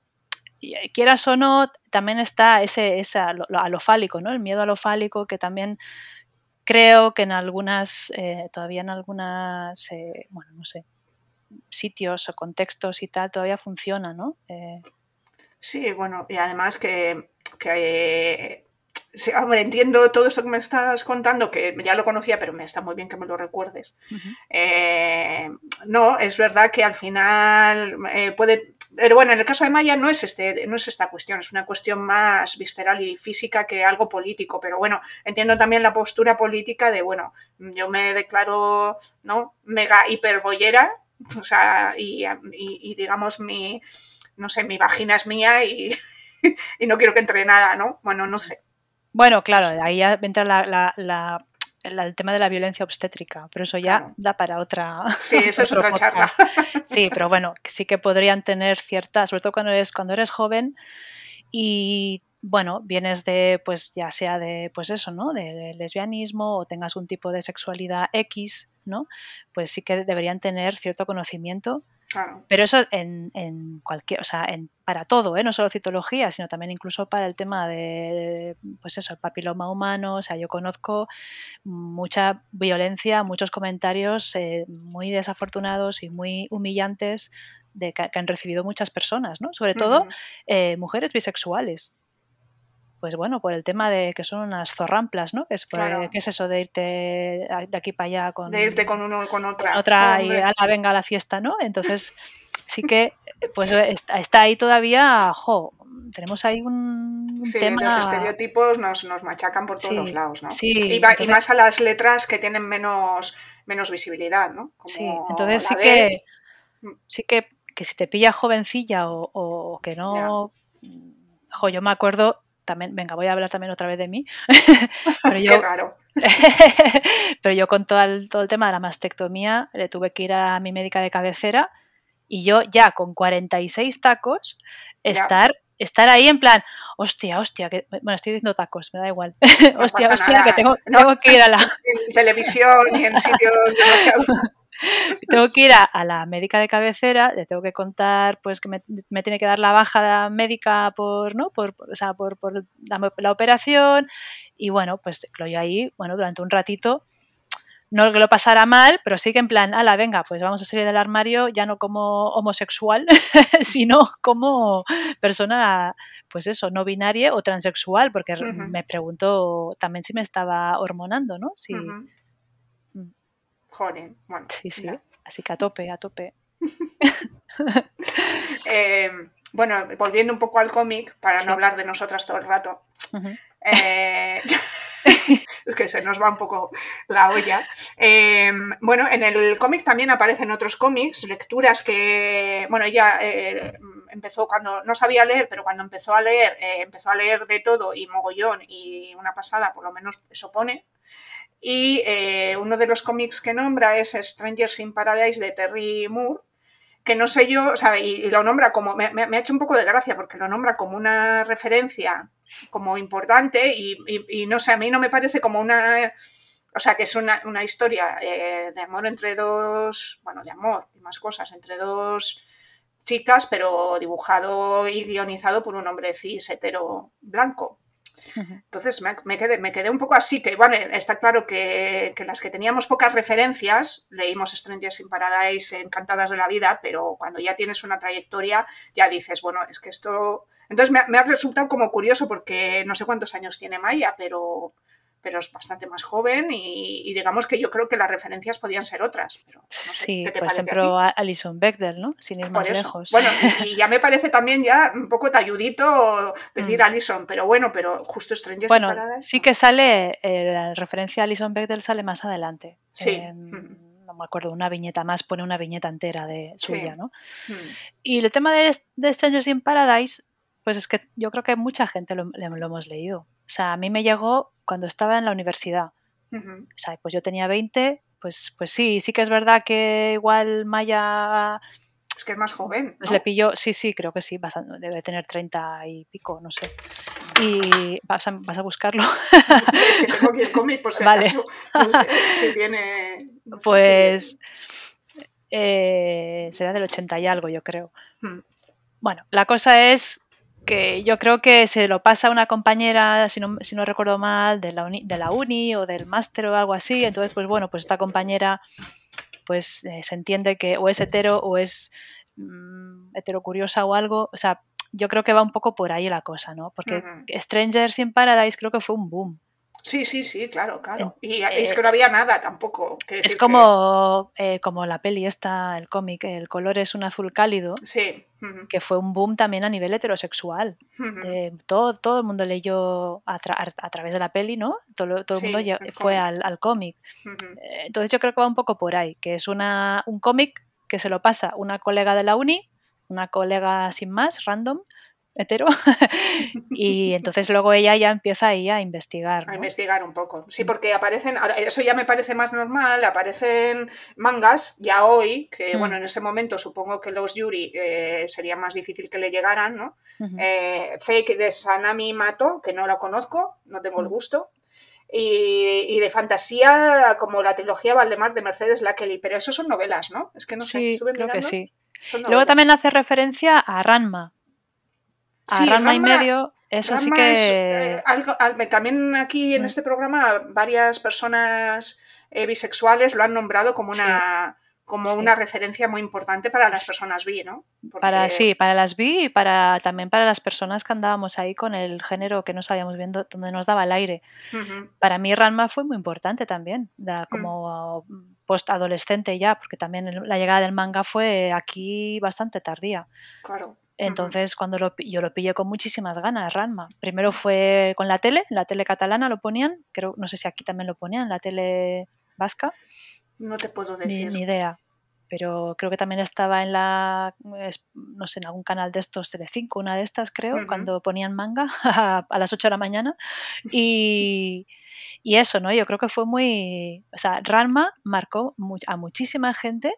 quieras o no, también está ese, ese a, lo, fálico, ¿no? El miedo a lo fálico que también creo que en algunas, eh, todavía en algunas, eh, bueno, no sé, sitios o contextos y tal todavía funciona, ¿no? Eh, sí, bueno, y además que, que entiendo todo esto que me estás contando, que ya lo conocía, pero me está muy bien que me lo recuerdes. Eh, no, es verdad que al final eh, puede. Pero bueno, en el caso de Maya no es, este, no es esta cuestión, es una cuestión más visceral y física que algo político. Pero bueno, entiendo también la postura política de, bueno, yo me declaro ¿no? mega hiperboyera o sea, y, digamos, mi, no sé, mi vagina es mía y, no quiero que entre nada, ¿no? Bueno, no sé. Bueno, claro, ahí ya entra el tema de la violencia obstétrica, pero eso ya da para otra. Sí, eso es otra charla. Sí, pero bueno, sí que podrían tener ciertas, sobre todo cuando eres, cuando eres joven y bueno, vienes de, pues ya sea de, pues eso, ¿no? De lesbianismo o tengas un tipo de sexualidad X, ¿no? Pues sí que deberían tener cierto conocimiento. Pero eso en, en, cualquier, o sea, en, para todo, ¿eh? no solo citología, sino también incluso para el tema de, pues eso, el papiloma humano. O sea, yo conozco mucha violencia, muchos comentarios eh, muy desafortunados y muy humillantes de que, han recibido muchas personas, ¿no? Sobre todo eh, mujeres bisexuales pues bueno, por el tema de que son unas zorramplas, ¿no? Es ¿Qué es eso de irte de aquí para allá con... De irte con uno con otra. otra y a la venga a la fiesta, ¿no? Entonces sí que pues está, ahí todavía, jo, tenemos ahí un, sí, tema... los estereotipos nos, nos machacan por todos los lados, ¿no? Sí, y, más a las letras que tienen menos, menos visibilidad, ¿no? sí, entonces sí que, mm. sí que, que si te pilla jovencilla o, que no... Jo, yo me acuerdo también, venga, voy a hablar también otra vez de mí. pero yo, pero yo con todo el, todo el tema de la mastectomía le tuve que ir a mi médica de cabecera y yo ya con 46 tacos estar estar ahí en plan, hostia, hostia, que, bueno, estoy diciendo tacos, me da igual. hostia, hostia, que tengo, tengo, que ir a la... En televisión y en sitios demasiado tengo que ir a, la médica de cabecera, le tengo que contar pues que me, tiene que dar la baja médica por, ¿no? por, o sea, por, por la, operación y bueno, pues lo yo ahí, bueno, durante un ratito no que lo pasara mal, pero sí que en plan, ala, venga, pues vamos a salir del armario ya no como homosexual, sino como persona, pues eso, no binaria o transexual, porque me preguntó también si me estaba hormonando, ¿no? Si, Joder, bueno. Sí, sí. Así que a tope, a tope. Eh, bueno, volviendo un poco al cómic, para no hablar de nosotras todo el rato. Eh, es que se nos va un poco la olla. Eh, bueno, en el cómic también aparecen otros cómics, lecturas que, bueno, ella empezó cuando, no sabía leer, pero cuando empezó a leer, empezó a leer de todo y mogollón y una pasada, por lo menos eso pone. Y eh, uno de los cómics que nombra es Strangers in Paradise de Terry Moore, que no sé yo, o y, lo nombra como, me, ha hecho un poco de gracia porque lo nombra como una referencia como importante y, no sé, a mí no me parece como una o sea, que es una, historia eh, de amor entre dos, bueno, de amor y más cosas, entre dos chicas, pero dibujado y guionizado por un hombre cis hetero blanco. Entonces me, quedé, me quedé un poco así, que bueno, está claro que, las que teníamos pocas referencias, leímos Strangers in Paradise, Encantadas de la Vida, pero cuando ya tienes una trayectoria, ya dices, bueno, es que esto... Entonces me, me ha resultado como curioso porque no sé cuántos años tiene Maya, pero pero es bastante más joven y, digamos que yo creo que las referencias podían ser otras. sí, por ejemplo, Alison Bechdel, ¿no? Sin ir más lejos. Bueno, y, ya me parece también ya un poco talludito decir mm. Alison, pero bueno, pero justo Strangers Bueno, sí que sale, eh, la referencia a Alison Bechdel sale más adelante. Sí. Mm. no me acuerdo, una viñeta más, pone una viñeta entera de suya, ¿no? Mm. Y el tema de, de Strangers in Paradise, pues es que yo creo que mucha gente lo, lo hemos leído. O sea, a mí me llegó cuando estaba en la universidad. O sea, pues yo tenía 20, pues, pues sí, sí que es verdad que igual Maya... Es que es más joven. Pues le pilló, sí, sí, creo que sí, debe tener 30 y pico, no sé. Y vas a, vas a buscarlo. es que tengo que ir por si vale. acaso. No sé si tiene... pues eh, será del 80 y algo, yo creo. Hmm. Bueno, la cosa es que yo creo que se lo pasa a una compañera, si no, si no recuerdo mal, de la, uni, de la uni o del máster o algo así. Entonces, pues bueno, pues esta compañera pues eh, se entiende que o es hetero o es mm, heterocuriosa o algo. O sea, yo creo que va un poco por ahí la cosa, ¿no? Porque Strangers in Paradise creo que fue un boom. Sí, sí, sí, claro, claro. Y es eh, que no había nada tampoco. Es como, eh, como la peli esta, el cómic, el color es un azul cálido. Sí. Que fue un boom también a nivel heterosexual. todo, todo el mundo leyó a, través de la peli, ¿no? Todo, todo el mundo fue al, cómic. Eh, entonces yo creo que va un poco por ahí, que es una, un cómic que se lo pasa una colega de la uni, una colega sin más, random, hetero. y entonces luego ella ya empieza ahí a investigar. A investigar un poco. Sí, porque aparecen, eso ya me parece más normal, aparecen mangas ya hoy, que mm. bueno, en ese momento supongo que los Yuri eh, sería más difícil que le llegaran, ¿no? Eh, fake de Sanami Mato, que no lo conozco, no tengo el mm. gusto. Y, de fantasía como la trilogía Valdemar de Mercedes Lackely, pero eso son novelas, ¿no? Es que no sé, creo que sí. Luego también hace referencia a Ranma, a Ranma, y medio, eso sí que... Eh, también aquí en mm. este programa varias personas eh, bisexuales lo han nombrado como una... como una referencia muy importante para las personas bi, ¿no? Para, sí, para las bi y para, también para las personas que andábamos ahí con el género que no sabíamos viendo, donde nos daba el aire. Para mí Ranma fue muy importante también, da, mm. como post-adolescente ya, porque también la llegada del manga fue aquí bastante tardía. Claro. Entonces, cuando yo lo pillé con muchísimas ganas, Ranma. Primero fue con la tele, la tele catalana lo ponían, creo, no sé si aquí también lo ponían, la tele vasca. No te puedo decir. Ni, idea. Pero creo que también estaba en la, no sé, en algún canal de estos, Telecinco, una de estas creo, cuando ponían manga a, las 8 de la mañana. Y, y, eso, ¿no? Yo creo que fue muy... O sea, Ranma marcó a muchísima gente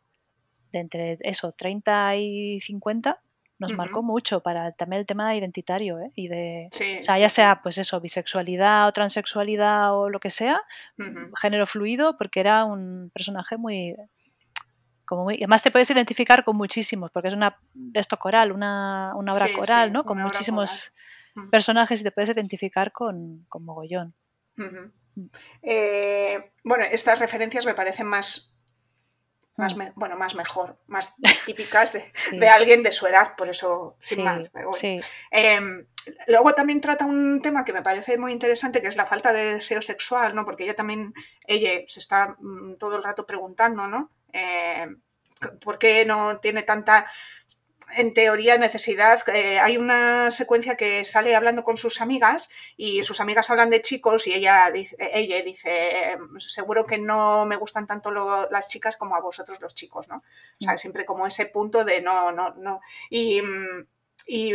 de entre eso, 30 y 50 nos marcó mucho para también el tema identitario ¿eh? y de o sea ya sea pues eso bisexualidad o transexualidad o lo que sea género fluido porque era un personaje muy como muy además te puedes identificar con muchísimos porque es una esto coral una, una obra coral no con muchísimos personajes y te puedes identificar con, con mogollón. Mm. eh, bueno estas referencias me parecen más más mm. bueno, más mejor, más típicas de, alguien de su edad, por eso, sin más. Em, luego también trata un tema que me parece muy interesante, que es la falta de deseo sexual, ¿no? Porque ella también, ella se está mm, todo el rato preguntando, ¿no? Em, ¿Por qué no tiene tanta en teoría necesidad. Eh, hay una secuencia que sale hablando con sus amigas y sus amigas hablan de chicos y ella dice, ella dice seguro que no me gustan tanto las chicas como a vosotros los chicos, ¿no? O sea, mm. siempre como ese punto de no, no, no. Y,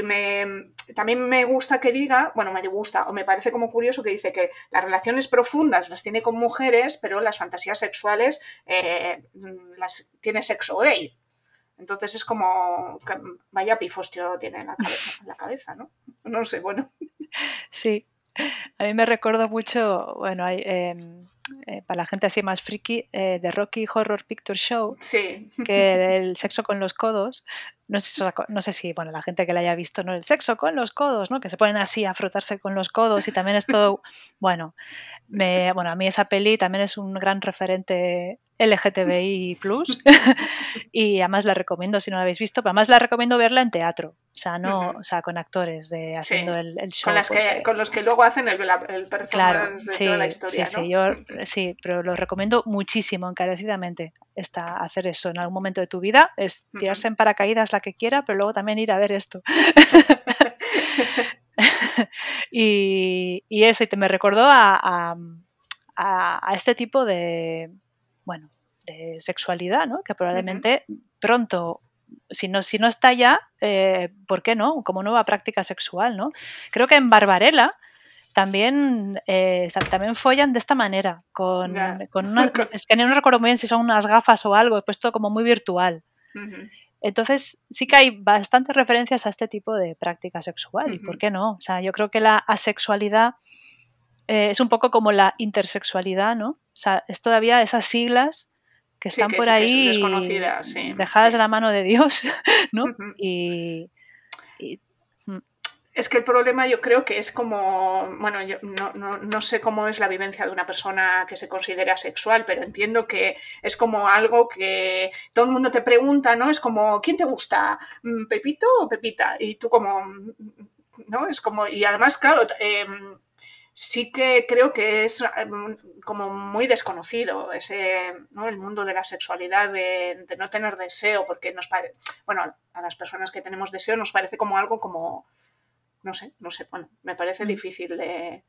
me, también me gusta que diga, bueno, me gusta o me parece como curioso que dice que las relaciones profundas las tiene con mujeres, pero las fantasías sexuales eh, las tiene sexo gay. Entonces es como, vaya pifostio tiene en la cabeza, la cabeza, ¿no? No sé, bueno. Sí, a mí me recuerdo mucho, bueno, hay, em, eh, para la gente así más friki, eh, de Rocky Horror Picture Show, sí. que el sexo con los codos, no sé, si, no sé si, bueno, la gente que la haya visto, ¿no? El sexo con los codos, ¿no? Que se ponen así a frotarse con los codos y también es todo, bueno, me, bueno, a mí esa peli también es un gran referente LGTBI y además la recomiendo si no la habéis visto, pero además la recomiendo verla en teatro, o sea, no, o sea, con actores de, haciendo el, show. Con, con, los que luego hacen el, el performance claro, de toda la historia, sí, sí, yo, sí, pero lo recomiendo muchísimo, encarecidamente, esta, hacer eso en algún momento de tu vida, es tirarse en paracaídas la que quiera, pero luego también ir a ver esto. y, y, eso, y te me recordó a, a este tipo de bueno, de sexualidad, ¿no? Que probablemente pronto, si no, si no está ya, eh, ¿por qué no? Como nueva práctica sexual, ¿no? Creo que en Barbarella también, eh, también follan de esta manera, con, una, es que no recuerdo muy bien si son unas gafas o algo, he puesto como muy virtual. Entonces sí que hay bastantes referencias a este tipo de práctica sexual, ¿y por qué no? O sea, yo creo que la asexualidad eh, es un poco como la intersexualidad, ¿no? O sea, es todavía esas siglas que están por ahí desconocidas, dejadas de la mano de Dios, ¿no? y. es que el problema yo creo que es como, bueno, yo no, no, sé cómo es la vivencia de una persona que se considera sexual, pero entiendo que es como algo que todo el mundo te pregunta, ¿no? Es como, ¿quién te gusta? Mm, ¿Pepito o Pepita? Y tú como, mm, ¿no? Es como, y además, claro, eh, sí que creo que es em, como muy desconocido ese, ¿no? el mundo de la sexualidad, de, no tener deseo, porque nos parece, bueno, a las personas que tenemos deseo nos parece como algo como, no sé, no sé, bueno, me parece mm. difícil de,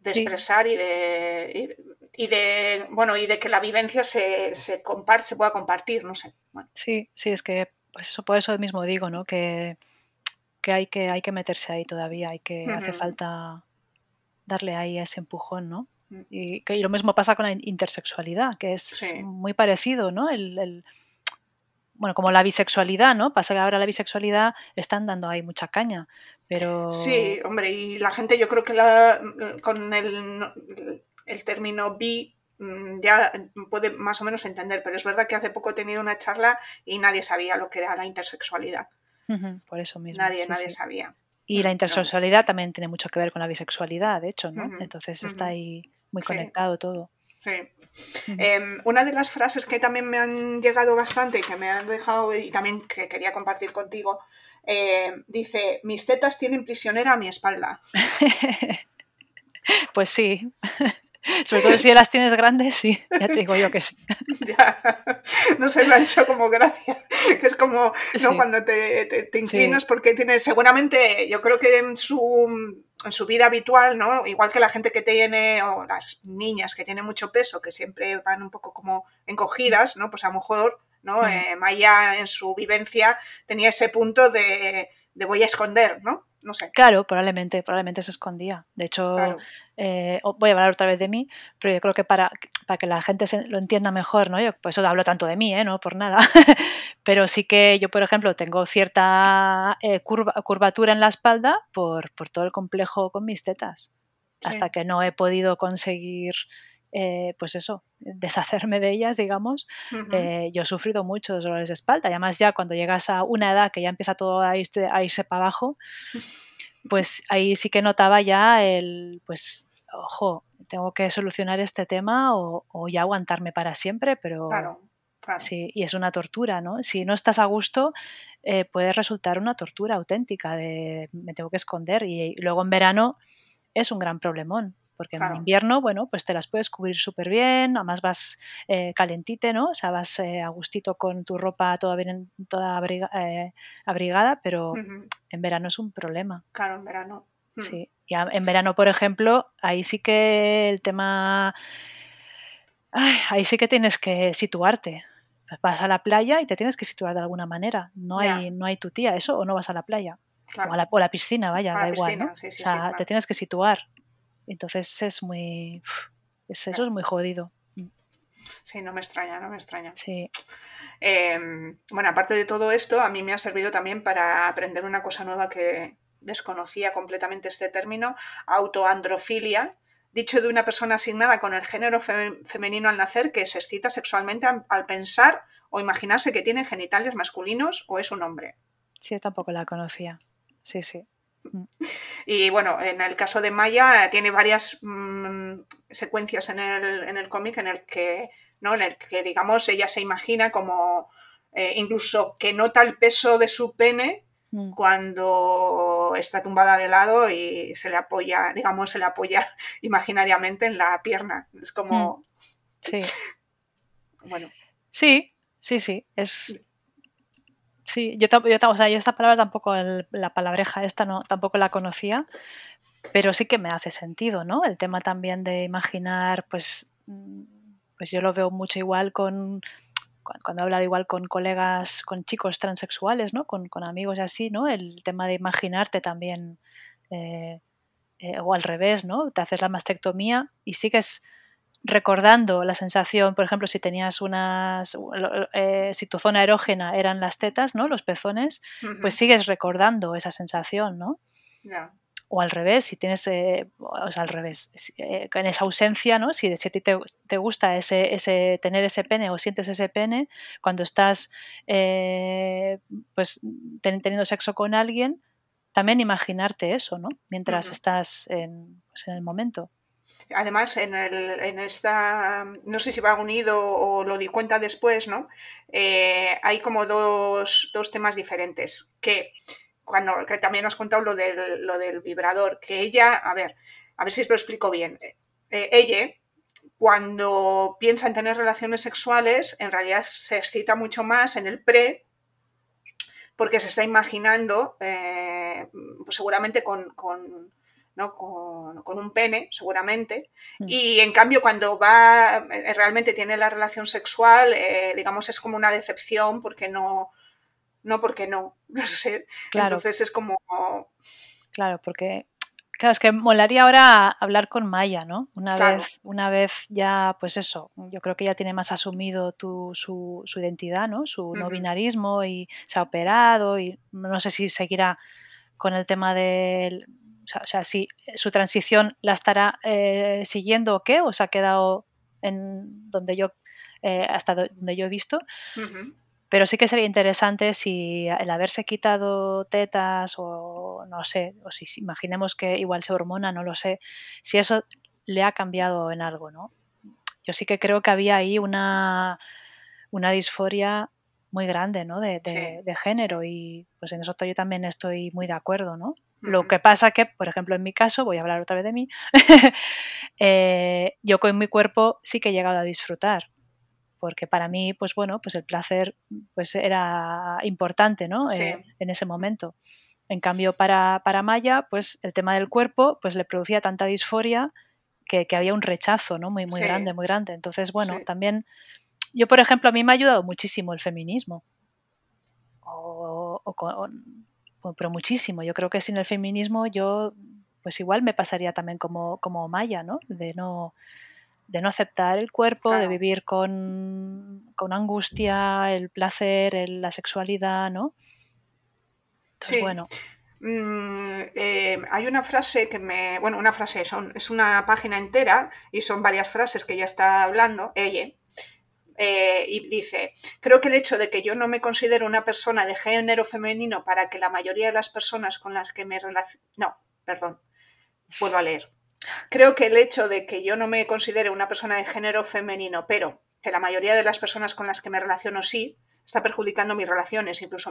de expresar y de, y, de, bueno, y de que la vivencia se, se, se pueda compartir, no sé. Sí, sí, es que, pues eso, por eso mismo digo, ¿no? Que, que hay que, hay que meterse ahí todavía, hay que, hace falta darle ahí ese empujón, ¿no? Mm. Y, que, lo mismo pasa con la intersexualidad, que es muy parecido, ¿no? El, bueno, como la bisexualidad, ¿no? Pasa que ahora la bisexualidad están dando ahí mucha caña, pero... Sí, hombre, y la gente yo creo que la, con el, el término bi mm, ya puede más o menos entender, pero es verdad que hace poco he tenido una charla y nadie sabía lo que era la intersexualidad. por eso mismo. Nadie, nadie sabía. Y la intersexualidad también tiene mucho que ver con la bisexualidad, de hecho, ¿no? Entonces está ahí muy conectado todo. Sí. Em, una de las frases que también me han llegado bastante y que me han dejado y también que quería compartir contigo, eh, dice, mis tetas tienen prisionera a mi espalda. pues sí. Sobre todo si las tienes grandes, sí, ya te digo yo que sí. No sé, me ha hecho como gracia, que es como ¿no? cuando te, te, inclinas porque tienes, seguramente, yo creo que en su, en su vida habitual, ¿no? Igual que la gente que tiene, o las niñas que tienen mucho peso, que siempre van un poco como encogidas, ¿no? Pues a lo mejor, ¿no? Mm. Eh, Maya en su vivencia tenía ese punto de, de voy a esconder, ¿no? No sé. Claro, probablemente, probablemente se escondía. De hecho, eh, voy a hablar otra vez de mí, pero yo creo que para, para que la gente lo entienda mejor, ¿no? Yo por eso hablo tanto de mí, ¿eh? No por nada. pero sí que yo, por ejemplo, tengo cierta eh, curvatura en la espalda por, por, todo el complejo con mis tetas. Hasta que no he podido conseguir eh, pues eso, deshacerme de ellas, digamos, eh, yo he sufrido muchos dolores de espalda. Y además ya cuando llegas a una edad que ya empieza todo a irse, a irse para abajo, pues ahí sí que notaba ya el, pues, ojo, tengo que solucionar este tema o, ya aguantarme para siempre, pero... Sí, y es una tortura, ¿no? Si no estás a gusto, eh, puede resultar una tortura auténtica de me tengo que esconder y luego en verano es un gran problemón porque en invierno, bueno, pues te las puedes cubrir súper bien, además vas eh, calentite, ¿no? O sea, vas eh, a gustito con tu ropa toda bien, toda eh, abrigada, pero en verano es un problema. Claro, en verano. Hmm. Sí, y en verano, por ejemplo, ahí sí que el tema, ahí sí que tienes que situarte. Vas a la playa y te tienes que situar de alguna manera. No hay, no hay tu tía, eso, o no vas a la playa. O, a la, o, la, piscina, vaya, da igual, ¿no? o sea, te tienes que situar. Entonces es muy. eso es muy jodido. Mm. Sí, no me extraña, no me extraña. Sí. Em, bueno, aparte de todo esto, a mí me ha servido también para aprender una cosa nueva que desconocía completamente este término, autoandrofilia, dicho de una persona asignada con el género femenino al nacer que se excita sexualmente al, pensar o imaginarse que tiene genitales masculinos o es un hombre. Sí, tampoco la conocía. Sí, sí. Mm. Y bueno, en el caso de Maya tiene varias mm, secuencias en el, en el cómic en el que, ¿no? En el que, digamos, ella se imagina como eh, incluso que nota el peso de su pene mm. cuando está tumbada de lado y se le apoya, digamos, se le apoya imaginariamente en la pierna. Es como. Sí. Bueno. Sí, sí, sí. Es, Sí, yo, yo, yo esta palabra tampoco, la palabreja esta no, tampoco la conocía, pero sí que me hace sentido, ¿no? El tema también de imaginar, pues, mm, pues yo lo veo mucho igual con, cuando he hablado igual con colegas, con chicos transexuales, ¿no? Con, con amigos así, ¿no? El tema de imaginarte también, eh, eh, o al revés, ¿no? Te haces la mastectomía y sigues recordando la sensación, por ejemplo, si tenías unas, eh, si tu zona erógena eran las tetas, ¿no? Los pezones, pues sigues recordando esa sensación, ¿no? O al revés, si tienes, eh, o sea, al revés, eh, en esa ausencia, ¿no? Si, si a ti te, gusta ese, ese, tener ese pene o sientes ese pene, cuando estás pues teniendo sexo con alguien, también imaginarte eso, ¿no? Mientras estás en, pues, en el momento. Además, en, el, en, esta, no sé si va unido o lo di cuenta después, ¿no? Eh, hay como dos, dos, temas diferentes. Que cuando que también has contado lo del, lo del vibrador, que ella, a ver, a ver si lo explico bien. Eh, ella, cuando piensa en tener relaciones sexuales, en realidad se excita mucho más en el pre, porque se está imaginando, eh, pues seguramente con con, un pene, seguramente. Mm. Y en cambio, cuando va, eh, realmente tiene la relación sexual, eh, digamos, es como una decepción porque no, no porque no, no sé. Entonces es como... Claro, porque Claro, es que molaría ahora hablar con Maya, ¿no? Una, vez, una vez ya, pues eso, yo creo que ya tiene más asumido tu, su, su, identidad, ¿no? Su no binarismo y se ha operado y no sé si seguirá con el tema del, o sea, si su transición la estará eh, siguiendo o qué, o se ha quedado en donde yo, eh, hasta donde yo he visto. Pero sí que sería interesante si el haberse quitado tetas o no sé, o si, imaginemos que igual se hormona, no lo sé, si eso le ha cambiado en algo, ¿no? Yo sí que creo que había ahí una, una disforia muy grande, ¿no? De, de, género y pues en eso yo también estoy muy de acuerdo, ¿no? Lo que pasa que, por ejemplo, en mi caso, voy a hablar otra vez de mí, eh, yo con mi cuerpo sí que he llegado a disfrutar, porque para mí, pues bueno, pues el placer pues era importante, ¿no? Eh, en ese momento. En cambio, para, para, Maya, pues el tema del cuerpo, pues le producía tanta disforia que, había un rechazo, ¿no? Muy, muy grande, muy grande. Entonces, bueno, también, yo, por ejemplo, a mí me ha ayudado muchísimo el feminismo. O, o, pero muchísimo. Yo creo que sin el feminismo yo pues igual me pasaría también como, como Maya, ¿no? De no de no aceptar el cuerpo, de vivir con, con, angustia, el placer, la sexualidad, ¿no? sí. bueno. Mm, eh, hay una frase que me. Bueno, una frase, son, es una página entera y son varias frases que ya está hablando, ella, eh, y dice, creo que el hecho de que yo no me considero una persona de género femenino para que la mayoría de las personas con las que me relaciono... No, perdón, vuelvo a leer. Creo que el hecho de que yo no me considere una persona de género femenino, pero que la mayoría de las personas con las que me relaciono sí, está perjudicando mis relaciones, incluso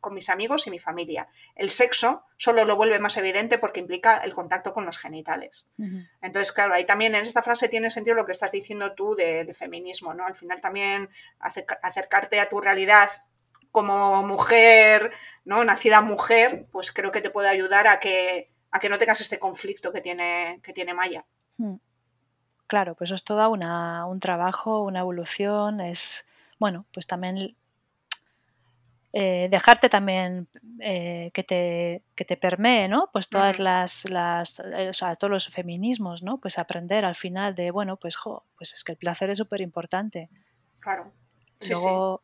con mis amigos y mi familia. El sexo solo lo vuelve más evidente porque implica el contacto con los genitales. Entonces, claro, ahí también en esta frase tiene sentido lo que estás diciendo tú del feminismo, ¿no? Al final también acercarte a tu realidad como mujer, ¿no? Nacida mujer, pues creo que te puede ayudar a que, a que no tengas este conflicto que tiene, que tiene Maya. Hmm. Claro, pues es todo una, un trabajo, una evolución, es, bueno, pues también eh, dejarte también eh, que, te, que te permee, ¿no? Pues todas las, las eh, o sea, todos los feminismos, ¿no? Pues aprender al final de, bueno, pues, jo, pues es que el placer es súper importante. Claro. Luego,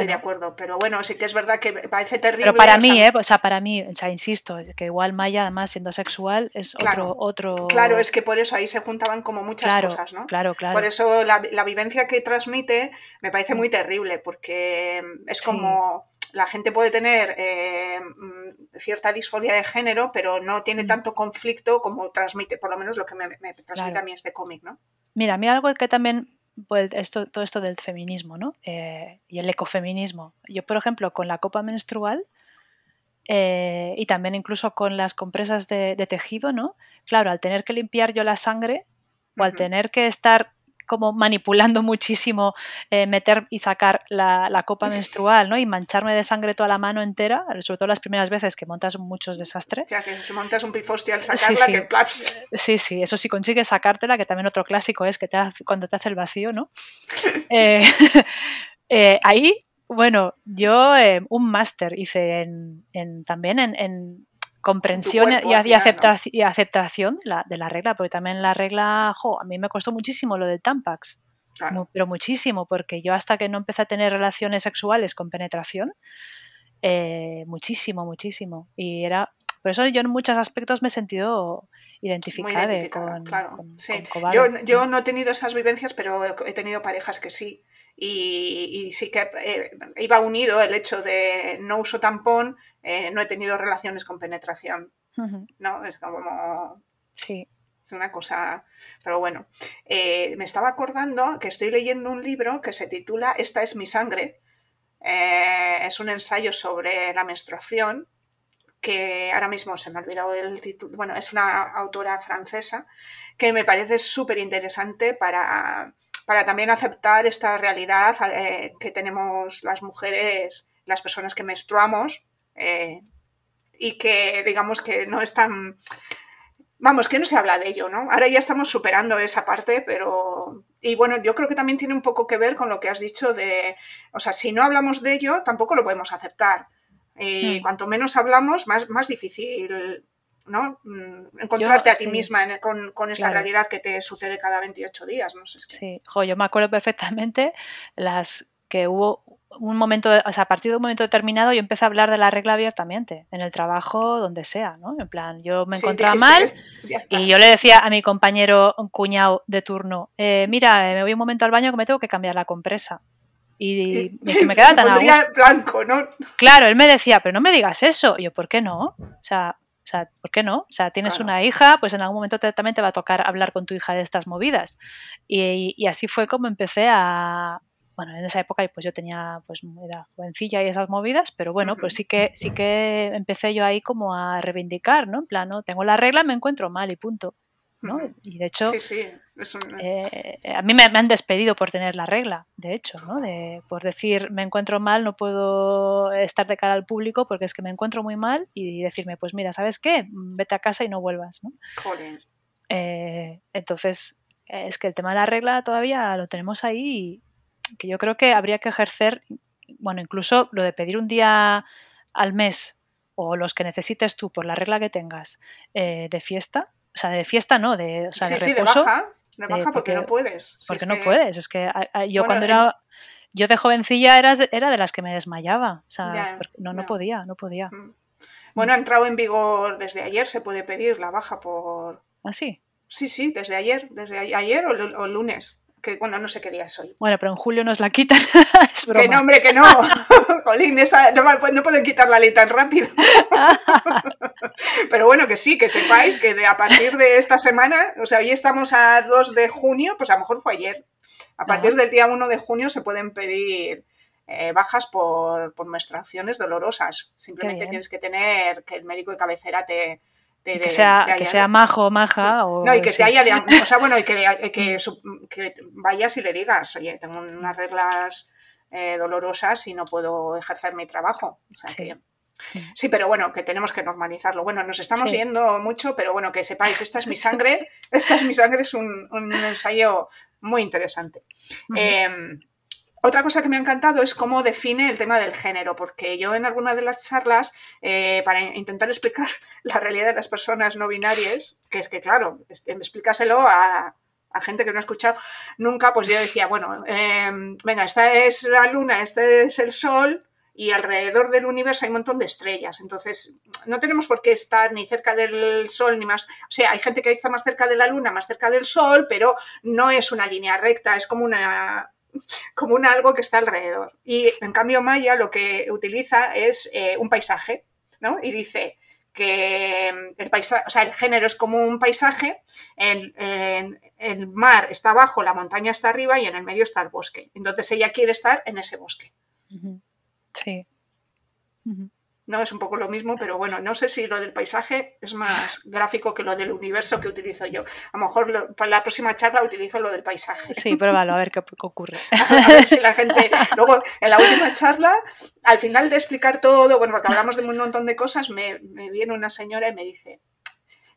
Estoy de acuerdo, pero bueno, sí que es verdad que parece terrible. Pero para mí, ¿eh? O sea, para mí, o sea, insisto, que igual Maya, además, siendo sexual, es otro, otro. Claro, es que por eso ahí se juntaban como muchas cosas, ¿no? Claro, claro. Por eso la, vivencia que transmite me parece muy terrible, porque es como la gente puede tener eh, mm, cierta disforia de género, pero no tiene mm. tanto conflicto como transmite, por lo menos lo que me, transmite a mí este cómic, ¿no? Mira, a mí algo que también pues esto, todo esto del feminismo ¿no? Eh, y el ecofeminismo. Yo, por ejemplo, con la copa menstrual eh, y también incluso con las compresas de, tejido, ¿no? Claro, al tener que limpiar yo la sangre o al tener que estar como manipulando muchísimo, eh, meter y sacar la, copa menstrual, ¿no? Y mancharme de sangre toda la mano entera, sobre todo las primeras veces que montas muchos desastres. O sea, que si montas un pifostio al sacarla, sí, que Sí, sí, eso sí consigues sacártela, que también otro clásico es que te cuando te hace el vacío, ¿no? Eh, eh, ahí, bueno, yo un máster hice en, también en comprensión y, aceptación de la regla, porque también la regla, a mí me costó muchísimo lo del Tampax, pero muchísimo, porque yo hasta que no empecé a tener relaciones sexuales con penetración, eh, muchísimo, muchísimo. Y era, por eso yo en muchos aspectos me he sentido identificada, con, yo, no he tenido esas vivencias, pero he tenido parejas que sí. Y, sí que eh, iba unido el hecho de no uso tampón, eh, no he tenido relaciones con penetración. ¿No? Es como. Sí. Es una cosa. Pero bueno. Eh, me estaba acordando que estoy leyendo un libro que se titula Esta es mi sangre. Es un ensayo sobre la menstruación. Que ahora mismo se me ha olvidado el título. Bueno, es una autora francesa que me parece súper interesante para, para también aceptar esta realidad que tenemos las mujeres, las personas que menstruamos, eh, y que digamos que no es tan... Vamos, que no se habla de ello, ¿no? Ahora ya estamos superando esa parte, pero... Y bueno, yo creo que también tiene un poco que ver con lo que has dicho de... O sea, si no hablamos de ello, tampoco lo podemos aceptar. Y hmm. cuanto menos hablamos, más, más difícil ¿no? Mm, encontrarte a ti misma con, esa realidad que te sucede cada 28 días. ¿no? Sí, yo me acuerdo perfectamente las que hubo un momento, o sea, a partir de un momento determinado yo empecé a hablar de la regla abiertamente, en el trabajo, donde sea, ¿no? En plan, yo me encontraba mal y yo le decía a mi compañero un cuñado de turno, eh, mira, eh, me voy un momento al baño que me tengo que cambiar la compresa. Y, me queda tan blanco, ¿no? Claro, él me decía, pero no me digas eso. Y yo, ¿por qué no? O sea, sea, ¿por qué no? O sea, tienes una hija, pues en algún momento también te va a tocar hablar con tu hija de estas movidas. y así fue como empecé a, bueno, en esa época pues yo tenía, pues era jovencilla y esas movidas, pero bueno, pues sí que, sí que empecé yo ahí como a reivindicar, ¿no? En plan, ¿no? Tengo la regla, me encuentro mal y punto. ¿No? Y de hecho, eh, a mí me, han despedido por tener la regla, de hecho, ¿no? De, por decir, me encuentro mal, no puedo estar de cara al público porque es que me encuentro muy mal y decirme, pues mira, ¿sabes qué? Vete a casa y no vuelvas, ¿no? Eh, entonces, es que el tema de la regla todavía lo tenemos ahí que yo creo que habría que ejercer, bueno, incluso lo de pedir un día al mes o los que necesites tú por la regla que tengas eh, de fiesta, o sea, de fiesta no, de, o sea, de reposo. de baja, de baja porque, no puedes. porque no puedes, es que yo cuando era... Yo de jovencilla era, era de las que me desmayaba, o sea, no, no podía, no podía. Mm. Bueno, ha entrado en vigor desde ayer, se puede pedir la baja por... ¿Ah, sí? Sí, sí, desde ayer, desde ayer o, o lunes que bueno, no sé qué día es hoy. Bueno, pero en julio nos la quitan. es Que no, hombre, que no. Jolín, no, pueden quitar la ley tan rápido. pero bueno, que sí, que sepáis que de, a partir de esta semana, o sea, hoy estamos a 2 de junio, pues a lo mejor fue ayer. A partir del día 1 de junio se pueden pedir eh, bajas por, por menstruaciones dolorosas. Simplemente tienes que tener que el médico de cabecera te, que, sea, que sea majo, maja. O, no, y que te haya. o sea, bueno, y que, que, que, vayas y le digas, oye, tengo unas reglas eh, dolorosas y no puedo ejercer mi trabajo. O sea, sí. sí, pero bueno, que tenemos que normalizarlo. Bueno, nos estamos yendo mucho, pero bueno, que sepáis, esta es mi sangre. esta es mi sangre, es un, un ensayo muy interesante. Otra cosa que me ha encantado es cómo define el tema del género, porque yo en alguna de las charlas, eh, para intentar explicar la realidad de las personas no binarias, que es que, claro, explícaselo a, a gente que no ha escuchado nunca, pues yo decía, bueno, em, venga, esta es la luna, este es el sol, y alrededor del universo hay un montón de estrellas. Entonces, no tenemos por qué estar ni cerca del Sol ni más. O sea, hay gente que está más cerca de la Luna, más cerca del Sol, pero no es una línea recta, es como una como un algo que está alrededor. Y en cambio Maya lo que utiliza es eh, un paisaje, ¿no? Y dice que el paisaje, o sea, el género es como un paisaje, el, el mar está abajo, la montaña está arriba y en el medio está el bosque. Entonces ella quiere estar en ese bosque. Sí. No es un poco lo mismo, pero bueno, no sé si lo del paisaje es más gráfico que lo del universo que utilizo yo. A lo mejor para la próxima charla utilizo lo del paisaje. Sí, pruébalo, a ver qué ocurre. A ver si la gente. Luego, en la última charla, al final de explicar todo, bueno, porque hablamos de un montón de cosas, me, me viene una señora y me dice: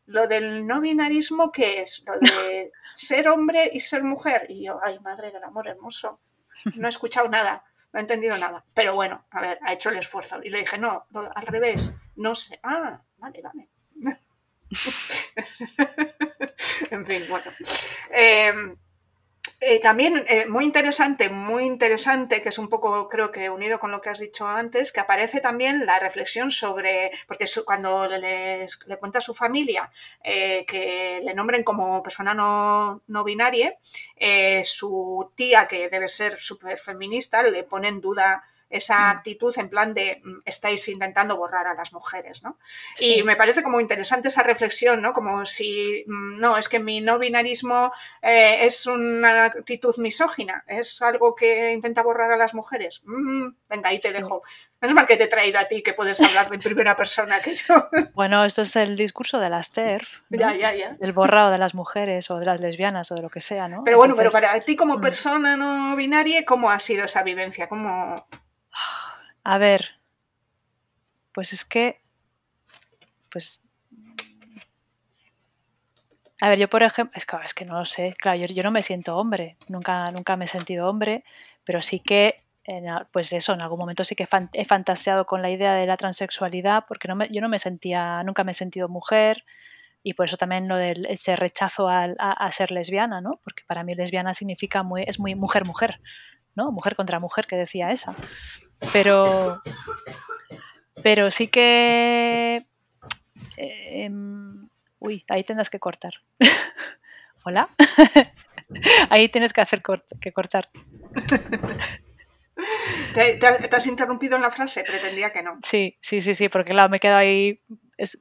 ¿Lo del no binarismo qué es? Lo de ser hombre y ser mujer. Y yo, ay, madre del amor hermoso, no he escuchado nada no he entendido nada. Pero bueno, a ver, ha hecho el esfuerzo. Y le dije, no, al revés, no sé. Ah, vale, vale. en fin, bueno. Eh, eh, también eh, muy interesante, muy interesante, que es un poco, creo que unido con lo que has dicho antes, que aparece también la reflexión sobre, porque cuando le, cuenta a su familia eh, que le nombren como persona no, no binaria, su tía, que debe ser súper feminista, le pone en duda esa mm. actitud en plan de mm, estáis intentando borrar a las mujeres, ¿no? Y me parece como interesante esa reflexión, ¿no? Como si, mm, no, es que mi no binarismo eh, es una actitud misógina, es algo que intenta borrar a las mujeres. venga, ahí te dejo. Menos mal que te he traído a ti que puedes hablar en primera persona que yo. Bueno, esto es el discurso de las TERF, ya, ya, ya. el borrado de las mujeres o de las lesbianas o de lo que sea, ¿no? Pero bueno, pero para ti como persona no binaria, ¿cómo ha sido esa vivencia? ¿Cómo... A ver, pues es que, pues, a ver, yo por ejemplo, es que, es que no lo sé, claro, yo, no me siento hombre, nunca, nunca me he sentido hombre, pero sí que, pues eso, en algún momento sí que he fantaseado con la idea de la transexualidad, porque no yo no me sentía, nunca me he sentido mujer, y por eso también lo del ese rechazo a, a, ser lesbiana, ¿no? Porque para mí lesbiana significa muy, es muy mujer-mujer, ¿no? Mujer contra mujer, que decía esa. Pero, pero sí que... Em, uy, ahí tendrás que cortar. ¿Hola? ahí tienes que hacer que cortar. ¿Te, has interrumpido en la frase? Pretendía que no. Sí, sí, sí, sí, porque claro, me quedo ahí.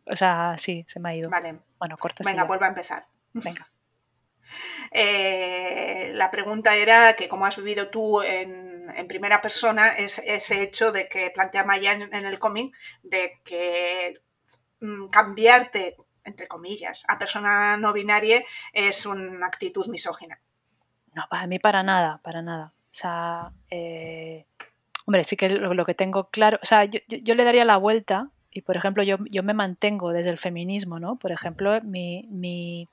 o sea, sí, se me ha ido. Vale. Bueno, corta. Venga, vuelve a empezar. Venga. Eh, la pregunta era que cómo has vivido tú en, primera persona ese hecho de que plantea Maya en, el cómic, de que mm, cambiarte, entre comillas, a persona no binaria es una actitud misógina. No, para mí para nada, para nada. O sea, eh, hombre, sí que lo, que tengo claro, o sea, yo, le daría la vuelta y, por ejemplo, yo, yo, me mantengo desde el feminismo, ¿no? Por ejemplo, mi, mi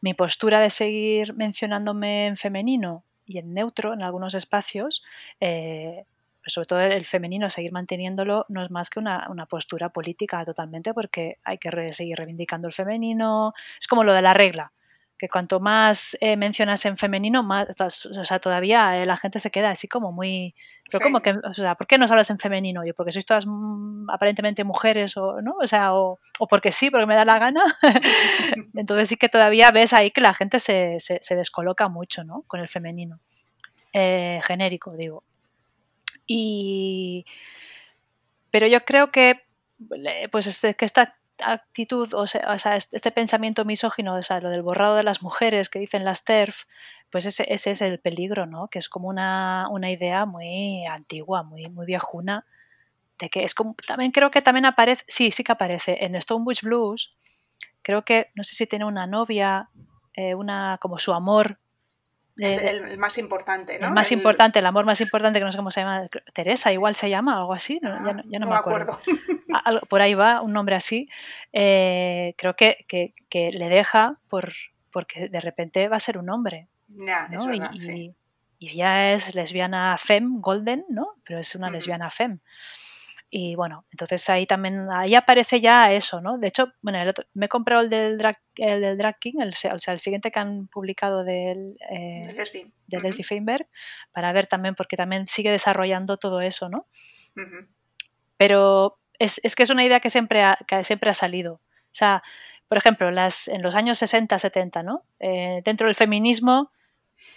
mi postura de seguir mencionándome en femenino y en neutro en algunos espacios, eh, pues sobre todo el femenino, seguir manteniéndolo no es más que una, postura política totalmente porque hay que seguir reivindicando el femenino. Es como lo de la regla que cuanto más eh, mencionas en femenino, más, o sea, todavía eh, la gente se queda así como muy, pero como que, o sea, ¿por qué nos hablas en femenino? Yo, porque sois todas mm, aparentemente mujeres o, ¿no? O sea, o, porque sí, porque me da la gana. Entonces sí que todavía ves ahí que la gente se, se, descoloca mucho, ¿no? Con el femenino. Eh, genérico, digo. Y... Pero yo creo que pues este, que esta actitud, o sea, este pensamiento misógino, o sea, lo del borrado de las mujeres que dicen las TERF, pues ese, ese es el peligro, ¿no? Que es como una, una, idea muy antigua, muy, muy viejuna, de que es como, también creo que también aparece, sí, sí que aparece en Stonebush Blues, creo que, no sé si tiene una novia, eh, una, como su amor el, más importante, ¿no? El más importante, el amor más importante, que no sé cómo se llama, Teresa, igual se llama, algo así, ya, no, me acuerdo. por ahí va, un nombre así. Eh, creo que, le deja por, porque de repente va a ser un hombre. y, ella es lesbiana fem, golden, ¿no? Pero es una lesbiana fem. Y bueno, entonces ahí también, ahí aparece ya eso, ¿no? De hecho, bueno, me he comprado el del Drag, el del drag King, el, o sea, el siguiente que han publicado del, eh, de Leslie Feinberg, para ver también, porque también sigue desarrollando todo eso, ¿no? Pero es, es, que es una idea que siempre ha, que siempre ha salido. O sea, por ejemplo, las, en los años 60, 70, ¿no? Eh, dentro del feminismo,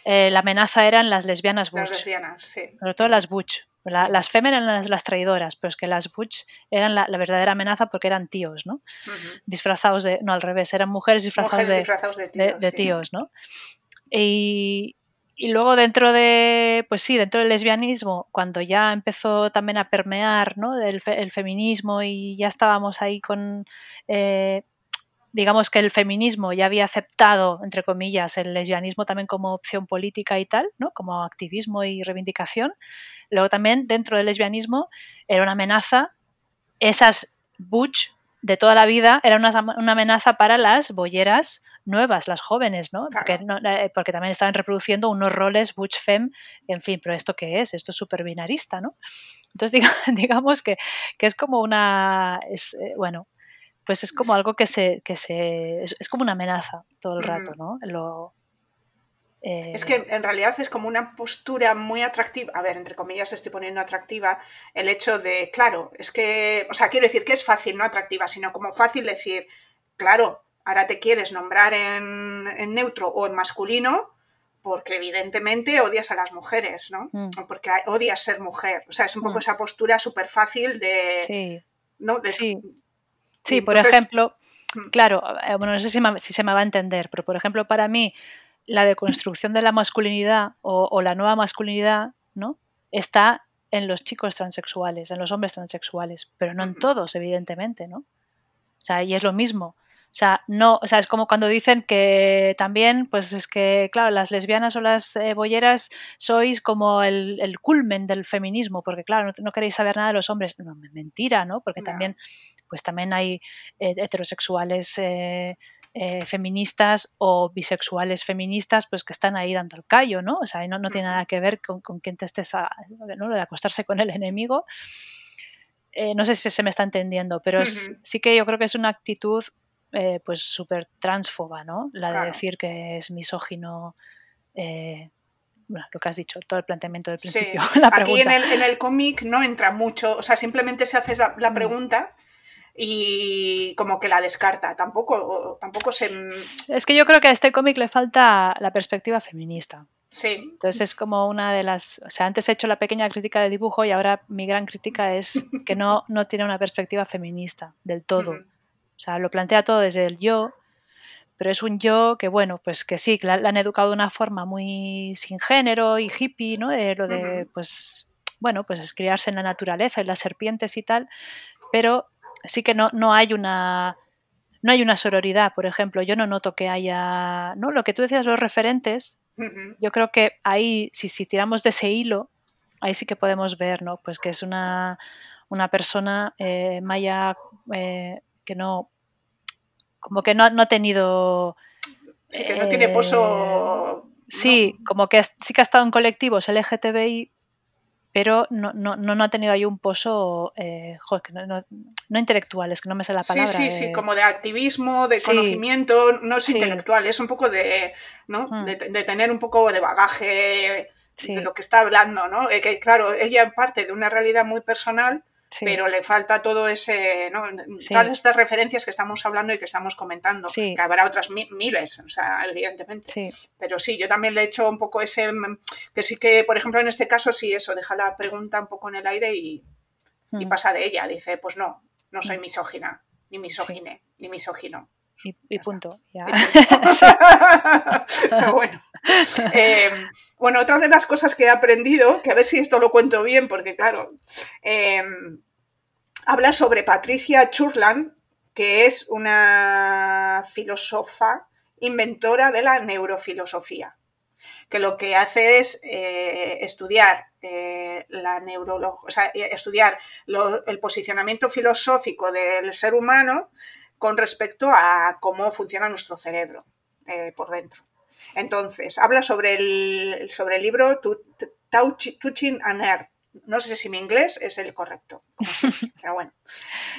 eh, la amenaza eran las lesbianas butch. Las lesbianas, sí. Sobre todo las butch. Las fem eran las, traidoras, pero es que las butch eran la, verdadera amenaza porque eran tíos, ¿no? Disfrazados de... No, al revés, eran mujeres disfrazadas, de, tíos, ¿no? Y, y luego dentro de, pues sí, dentro del lesbianismo, cuando ya empezó también a permear ¿no? el, el feminismo y ya estábamos ahí con, eh, digamos que el feminismo ya había aceptado, entre comillas, el lesbianismo también como opción política y tal, ¿no? como activismo y reivindicación. Luego también dentro del lesbianismo era una amenaza, esas butch de toda la vida era una, amenaza para las bolleras nuevas, las jóvenes, ¿no? Porque, eh, porque, también estaban reproduciendo unos roles butch fem, en fin, pero ¿esto qué es? Esto es súper binarista, ¿no? Entonces digamos que, es como una, eh, bueno, pues es como algo que se, que se es, como una amenaza todo el rato, ¿no? Lo, es que en realidad es como una postura muy atractiva, a ver, entre comillas estoy poniendo atractiva, el hecho de, claro, es que, o sea, quiero decir que es fácil, no atractiva, sino como fácil decir, claro, ahora te quieres nombrar en, neutro o en masculino, porque evidentemente odias a las mujeres, ¿no? Mm. O porque odias ser mujer. O sea, es un poco mm. esa postura súper fácil de... Sí. ¿no? sí. Sí, por ejemplo, mm. claro, eh, bueno, no sé si, si, se me va a entender, pero por ejemplo, para mí, la deconstrucción de la masculinidad o, la nueva masculinidad, ¿no? Está en los chicos transexuales, en los hombres transexuales, pero no en todos, evidentemente, ¿no? O sea, y es lo mismo. O sea, no, o sea, es como cuando dicen que también, pues es que, claro, las lesbianas o las eh, bolleras sois como el, culmen del feminismo, porque claro, no, queréis saber nada de los hombres. No, mentira, ¿no? Porque también, pues también hay eh, heterosexuales eh, eh, feministas o bisexuales feministas, pues que están ahí dando el callo, ¿no? O sea, no, no tiene nada que ver con, con quién te estés, a, ¿no? Lo de acostarse con el enemigo. No sé si se me está entendiendo, pero sí que yo creo que es una actitud eh, pues súper transfoba, ¿no? La de decir que es misógino. bueno, lo que has dicho, todo el planteamiento del principio. Aquí en el, en el cómic no entra mucho, o sea, simplemente se hace la, mm. pregunta y como que la descarta. Tampoco, tampoco se. Es que yo creo que a este cómic le falta la perspectiva feminista. Sí. Entonces es como una de las. O sea, antes he hecho la pequeña crítica de dibujo y ahora mi gran crítica es que no, no tiene una perspectiva feminista del todo. Sea, lo plantea todo desde el yo, pero es un yo que, bueno, pues que sí, que la, han educado de una forma muy sin género y hippie, ¿no? De lo de, pues, bueno, pues es criarse en la naturaleza y las serpientes y tal, pero sí que no, no hay una no hay una sororidad, por ejemplo. Yo no noto que haya. ¿no? Lo que tú decías, los referentes, yo creo que ahí, si, si tiramos de ese hilo, ahí sí que podemos ver, ¿no? Pues que es una, una persona eh, maya eh, que no. Como que no, no ha tenido. Sí, que no tiene pozo. Sí, como que sí que ha estado en colectivos LGTBI, pero no, no, no, ha tenido ahí un pozo, eh, joder, que no, no, intelectual, es que no me sé la palabra. Sí, sí, sí, como de activismo, de conocimiento, no es intelectual, es un poco de, ¿no? Hmm. De, de, tener un poco de bagaje de lo que está hablando, ¿no? Eh, que claro, ella parte de una realidad muy personal pero le falta todo ese, ¿no? Todas estas referencias que estamos hablando y que estamos comentando, que habrá otras miles, o sea, evidentemente. Pero sí, yo también le he hecho un poco ese, que sí que, por ejemplo, en este caso sí eso, deja la pregunta un poco en el aire y, y hmm. pasa de ella, dice, pues no, no soy hmm. misógina, ni misógine, ni misógino. Y, punto. bueno. Em, bueno, otra de las cosas que he aprendido, que a ver si esto lo cuento bien, porque claro, em, habla sobre Patricia Churland, que es una filósofa inventora de la neurofilosofía, que lo que hace es eh, estudiar eh, la neurología, o sea, estudiar el posicionamiento filosófico del ser humano con respecto a cómo funciona nuestro cerebro eh, por dentro. Entonces, habla sobre el, sobre el libro Touching an Earth, No sé si mi inglés es el correcto, pero bueno.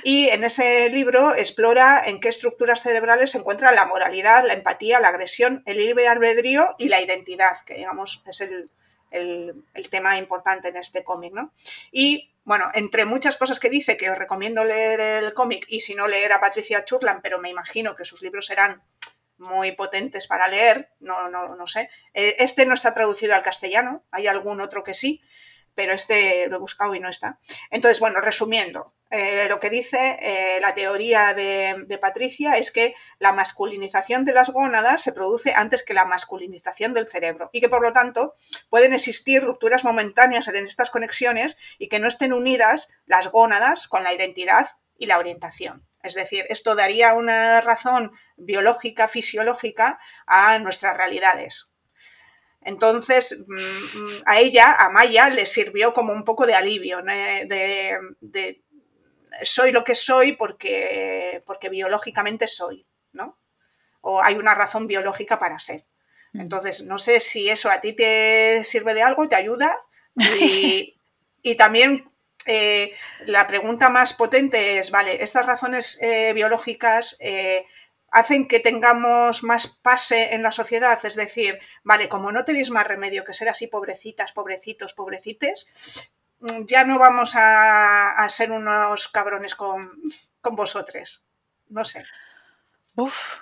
Y en ese libro explora en qué estructuras cerebrales se encuentra la moralidad, la empatía, la agresión, el libre albedrío y la identidad, que digamos es el, tema importante en este cómic, ¿no? Y bueno, entre muchas cosas que dice, que os recomiendo leer el cómic y si no leer a Patricia Churland, pero me imagino que sus libros serán muy potentes para leer, no, no, no sé. Eh, este no está traducido al castellano, hay algún otro que sí, pero este lo he buscado y no está. Entonces, bueno, resumiendo, eh, lo que dice eh, la teoría de, Patricia es que la masculinización de las gónadas se produce antes que la masculinización del cerebro y que por lo tanto pueden existir rupturas momentáneas en estas conexiones y que no estén unidas las gónadas con la identidad y la orientación. Es decir, esto daría una razón biológica, fisiológica a nuestras realidades. Entonces, mm, mm, a ella, a Maya, le sirvió como un poco de alivio, de, soy lo que soy porque, porque biológicamente soy, ¿no? O hay una razón biológica para ser. Mm. Entonces, no sé si eso a ti te sirve de algo, te ayuda. Y, y también eh, la pregunta más potente es, vale, estas razones eh, biológicas eh, hacen que tengamos más pase en la sociedad, es decir, vale, como no tenéis más remedio que ser así pobrecitas, pobrecitos, pobrecites, ya no vamos a, ser unos cabrones con, con vosotros. No sé. Uf,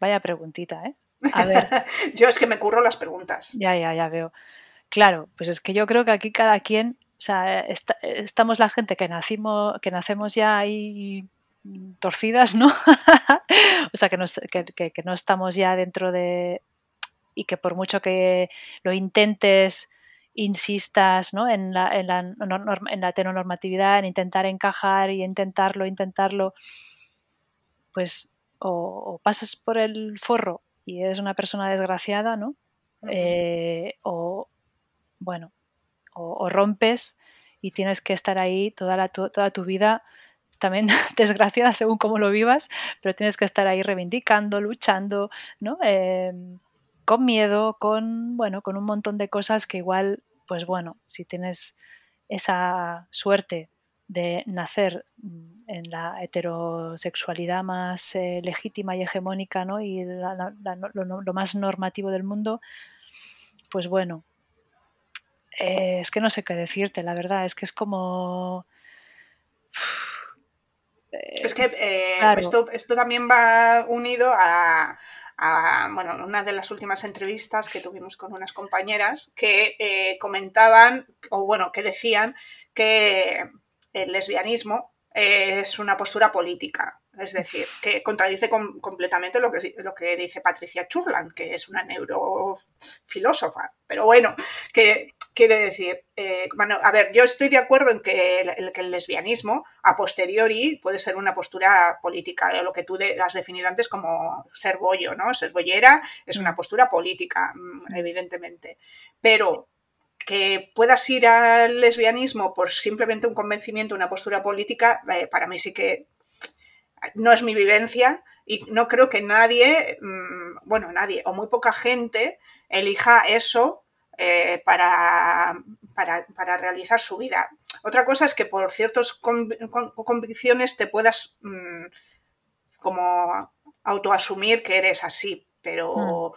vaya preguntita, ¿eh? A ver. yo es que me curro las preguntas. Ya, ya, ya veo. Claro, pues es que yo creo que aquí cada quien o sea, estamos la gente que nacimos, que nacemos ya ahí torcidas, ¿no? o sea, que no, que, no estamos ya dentro de... y que por mucho que lo intentes, insistas ¿no? en, la, en, la, en la heteronormatividad, en intentar encajar y intentarlo, intentarlo, pues o, pasas por el forro y eres una persona desgraciada, ¿no? Eh, o, bueno, o, rompes y tienes que estar ahí toda, la, toda tu vida también desgraciada según cómo lo vivas, pero tienes que estar ahí reivindicando, luchando, ¿no? Em, con miedo, con, bueno, con un montón de cosas que igual, pues bueno, si tienes esa suerte de nacer mm, en la heterosexualidad más eh, legítima y hegemónica ¿no? y lo, más normativo del mundo, pues bueno, eh, es que no sé qué decirte, la verdad, es que es como... es que eh, esto, también va unido a, bueno, una de las últimas entrevistas que tuvimos con unas compañeras que eh, comentaban, o bueno, que decían que el lesbianismo es una postura política. Es decir, que contradice completamente lo que, lo que dice Patricia Churland, que es una neurofilósofa. Pero bueno, que quiere decir, eh, bueno, a ver, yo estoy de acuerdo en que el, lesbianismo a posteriori puede ser una postura política, lo que tú has definido antes como ser bollo, ¿no? Ser bollera es una postura política, mm, evidentemente. Pero que puedas ir al lesbianismo por simplemente un convencimiento, una postura política, eh, para mí sí que no es mi vivencia y no creo que nadie, mm, bueno, nadie o muy poca gente elija eso eh, para, para, realizar su vida. Otra cosa es que por ciertas convicciones te puedas mm, como autoasumir que eres así, pero... Mm.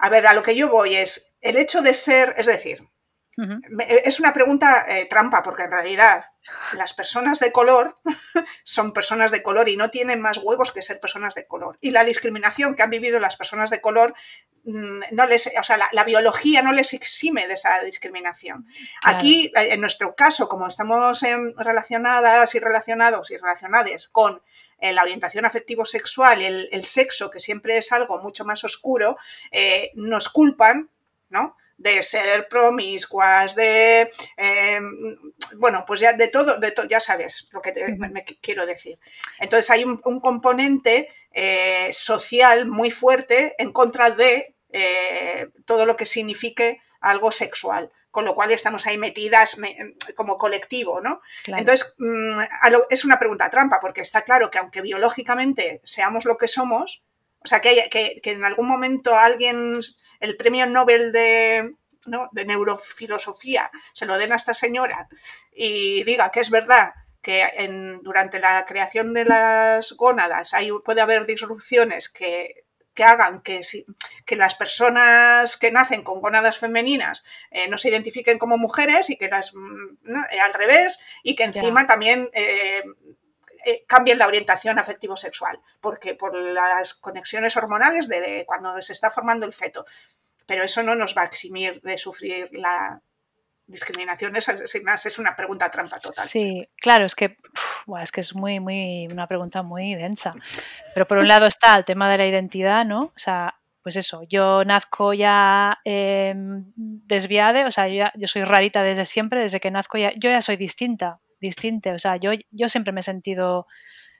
A ver, a lo que yo voy es, el hecho de ser, es decir, es una pregunta eh, trampa, porque en realidad las personas de color son personas de color y no tienen más huevos que ser personas de color. Y la discriminación que han vivido las personas de color, mm, no les, o sea, la, biología no les exime de esa discriminación. Aquí, eh, en nuestro caso, como estamos relacionadas y relacionados y relacionadas con eh, la orientación afectivo-sexual, el, el, sexo, que siempre es algo mucho más oscuro, nos culpan, ¿no? De ser promiscuas, de, em, bueno, pues ya de todo, de ya sabes lo que me, quiero decir. Entonces hay un, componente eh, social muy fuerte en contra de eh, todo lo que signifique algo sexual con lo cual estamos ahí metidas como colectivo, ¿no? Entonces, mm, es una pregunta trampa, porque está claro que aunque biológicamente seamos lo que somos, o sea, que, que, que en algún momento alguien el premio Nobel de, ¿no? de neurofilosofía se lo den a esta señora y diga que es verdad que en, durante la creación de las gónadas hay, puede haber disrupciones que, que hagan que, que, las personas que nacen con gónadas femeninas eh, no se identifiquen como mujeres y que las mm, eh, al revés y que encima también eh, cambien la orientación afectivo-sexual, porque por las conexiones hormonales de, cuando se está formando el feto. Pero eso no nos va a eximir de sufrir la, discriminación es, es una pregunta trampa total. Sí, claro, es que, es que es muy, muy, una pregunta muy densa. Pero por un lado está el tema de la identidad, ¿no? O sea, pues eso, yo nazco ya em, desviada, o sea, yo, yo, soy rarita desde siempre, desde que nazco ya, yo ya soy distinta, distinta, o sea, yo, yo siempre me he sentido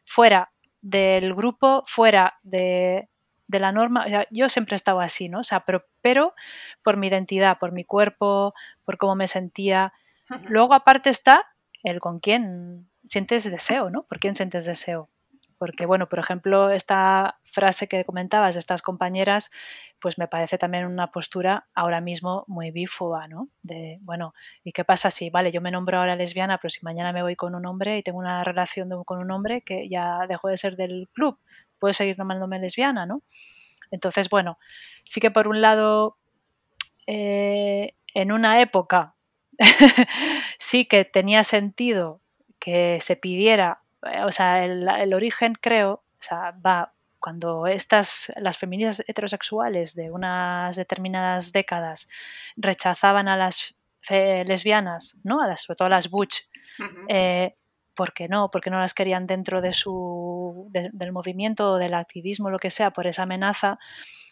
fuera del grupo, fuera de, de la norma, yo siempre he estado así, ¿no? O sea, pero, pero por mi identidad, por mi cuerpo, por cómo me sentía. Luego, aparte está el con quién sientes deseo, ¿no? ¿Por quién sientes deseo? Porque, bueno, por ejemplo, esta frase que comentabas de estas compañeras, pues me parece también una postura ahora mismo muy bífoba, ¿no? De, bueno, ¿y qué pasa si, vale, yo me nombro ahora lesbiana, pero si mañana me voy con un hombre y tengo una relación con un hombre que ya dejó de ser del club, puedo seguir nombrándome lesbiana, ¿no? Entonces, bueno, sí que por un lado, eh, en una época sí que tenía sentido que se pidiera, o sea, el, origen creo, o sea, va cuando estas, las feministas heterosexuales de unas determinadas décadas rechazaban a las lesbianas, ¿no? A las, sobre todo a las butch, ¿por qué no? Porque no las querían dentro de su, del movimiento, del activismo, lo que sea, por esa amenaza.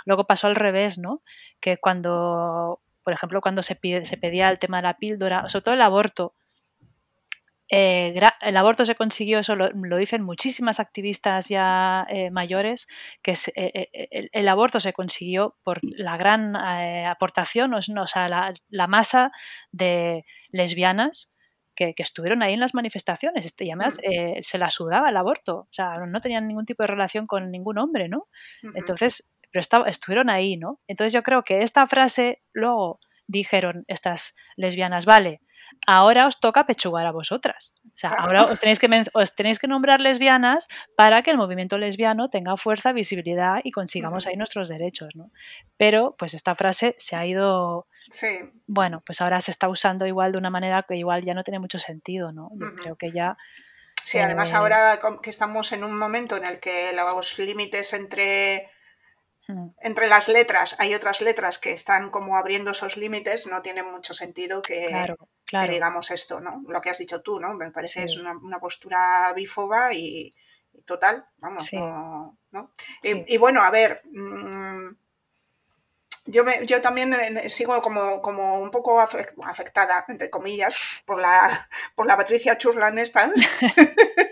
Luego pasó al revés, ¿no? Que cuando, por ejemplo, cuando se, se pedía el tema de la píldora, sobre todo el aborto, eh, el aborto se consiguió, eso lo, dicen muchísimas activistas ya eh, mayores, que eh, el, aborto se consiguió por la gran aportación, o, sea, la, la, masa de lesbianas que, estuvieron ahí en las manifestaciones este, y además se la sudaba el aborto, o sea, no tenían ningún tipo de relación con ningún hombre, ¿no? Entonces, pero estuvieron ahí, ¿no? Entonces yo creo que esta frase luego dijeron estas lesbianas, vale, ahora os toca pechugar a vosotras. O sea, ahora os tenéis, que, os tenéis que nombrar lesbianas para que el movimiento lesbiano tenga fuerza, visibilidad y consigamos ahí nuestros derechos, ¿no? Pero, pues esta frase se ha ido Sí. Bueno, pues ahora se está usando igual de una manera que igual ya no tiene mucho sentido, ¿no? Yo creo que ya... Sí, además eh, ahora que estamos en un momento en el que los límites entre. Entre las letras, hay otras letras que están como abriendo esos límites, no tiene mucho sentido que, digamos esto, ¿no? Lo que has dicho tú, ¿no? Me parece es una, postura bífoba y, total, vamos, no, y, bueno, a ver... Mm, yo, me, yo también eh, sigo como, como un poco afectada, entre comillas, por la, por la Patricia Churlan esta,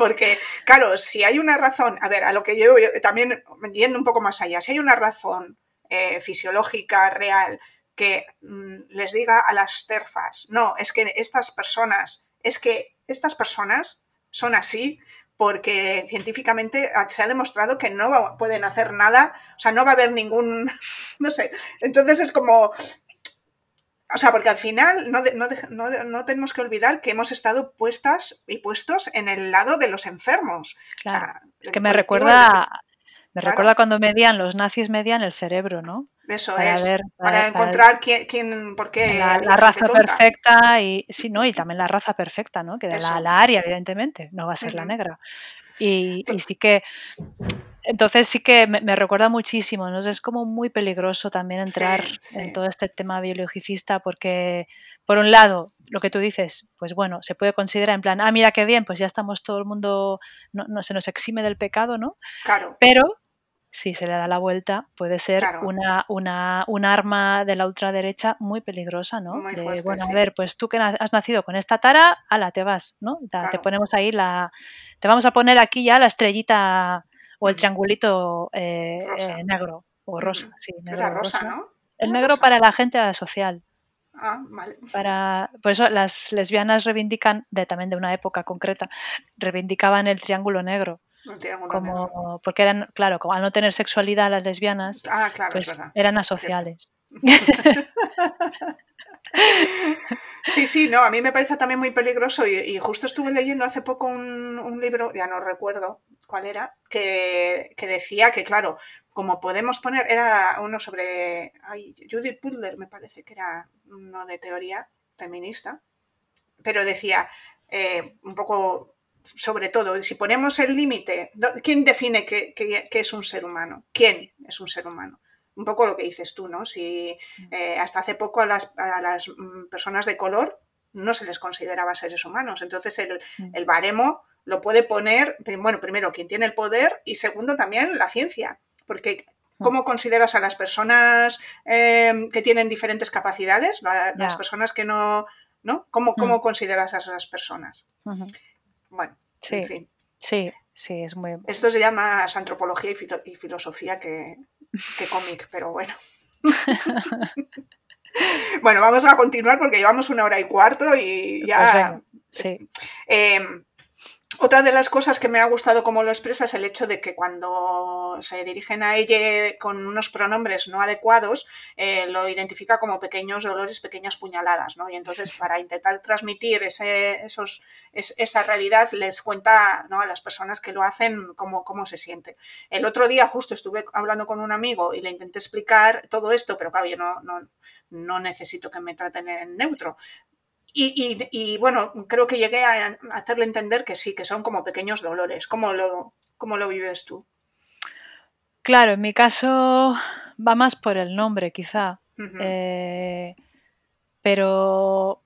porque, claro, si hay una razón, a ver, a lo que yo, también yendo un poco más allá, si hay una razón eh, fisiológica, real, que mm, les diga a las terfas, no, es que estas personas, es que estas personas son así porque científicamente se ha demostrado que no pueden hacer nada, o sea, no va a haber ningún, no sé, entonces es como, o sea, porque al final no, no, tenemos que olvidar que hemos estado puestas y puestos en el lado de los enfermos. Claro. es que me recuerda, me recuerda cuando medían, los nazis medían el cerebro, ¿no? Eso para es, ver, para, encontrar quién, quién, por qué. La, raza perfecta y sí, ¿no? Y también la raza perfecta, ¿no? Que de la, la, área, evidentemente, no va a ser la negra. Y, y, sí que, entonces sí que me, recuerda muchísimo, ¿no? Es como muy peligroso también entrar en todo este tema biologicista porque, por un lado, lo que tú dices, pues bueno, se puede considerar en plan, ah, mira qué bien, pues ya estamos todo el mundo, no, no se nos exime del pecado, ¿no? Claro. Pero si se le da la vuelta, puede ser una, una, un arma de la ultraderecha muy peligrosa, ¿no? de, bueno, a ver, pues tú que has nacido con esta tara, ala, te vas, ¿no? Te ponemos ahí la. Te vamos a poner aquí ya la estrellita o el triangulito eh, eh, negro o rosa, sí, negro rosa. ¿no? El negro para la gente social. Ah, vale. Para, por eso las lesbianas reivindican, de, también de una época concreta, reivindicaban el triángulo negro como porque eran claro como al no tener sexualidad las lesbianas ah, pues eran asociales. Sí, sí, no, a mí me parece también muy peligroso y, justo estuve leyendo hace poco un, libro, ya no recuerdo cuál era, que, decía que, claro, como podemos poner, era uno sobre ay, Judith Butler, me parece que era uno de teoría feminista, pero decía eh, un poco sobre todo, si ponemos el límite, ¿quién define qué, es un ser humano? ¿Quién es un ser humano? un poco lo que dices tú, ¿no? Si mm. eh, hasta hace poco a las, mm, personas de color no se les consideraba seres humanos. Entonces el, mm. baremo lo puede poner, bueno, primero quien tiene el poder y segundo también la ciencia, porque ¿cómo consideras a las personas em, que tienen diferentes capacidades, las personas que no, ¿no? ¿Cómo, cómo consideras a esas personas? Bueno, en fin. Sí, sí, es muy... Esto se llama antropología y filosofía que, que cómic, pero bueno. bueno, vamos a continuar porque llevamos una hora y cuarto y ya. Pues sí. Em, otra de las cosas que me ha gustado como lo expresa es el hecho de que cuando se dirigen a ella con unos pronombres no adecuados, eh, lo identifica como pequeños dolores, pequeñas puñaladas, ¿no? Y entonces para intentar transmitir ese, esos, esa realidad les cuenta a las personas que lo hacen cómo, cómo se siente. El otro día justo estuve hablando con un amigo y le intenté explicar todo esto, pero claro, yo no, no, no necesito que me traten en neutro. Y, bueno, creo que llegué a hacerle entender que sí, que son como pequeños dolores. ¿Cómo lo, cómo lo vives tú? Claro, en mi caso va más por el nombre, quizá. Eh, pero,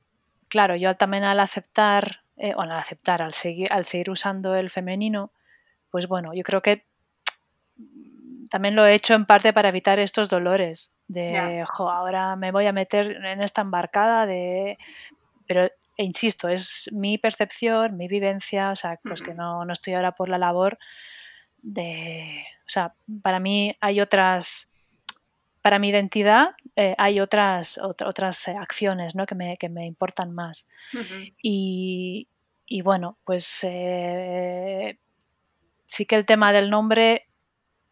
claro, yo también al aceptar, eh, al aceptar, al seguir, al seguir usando el femenino, pues bueno, yo creo que también lo he hecho en parte para evitar estos dolores de, ahora me voy a meter en esta embarcada de pero e insisto, es mi percepción, mi vivencia, o sea, pues que no, no, estoy ahora por la labor de, o sea, para mí hay otras, para mi identidad eh, hay otras, otras eh, acciones ¿no? que, me, que, me, importan más. y, y, bueno, pues eh, sí que el tema del nombre,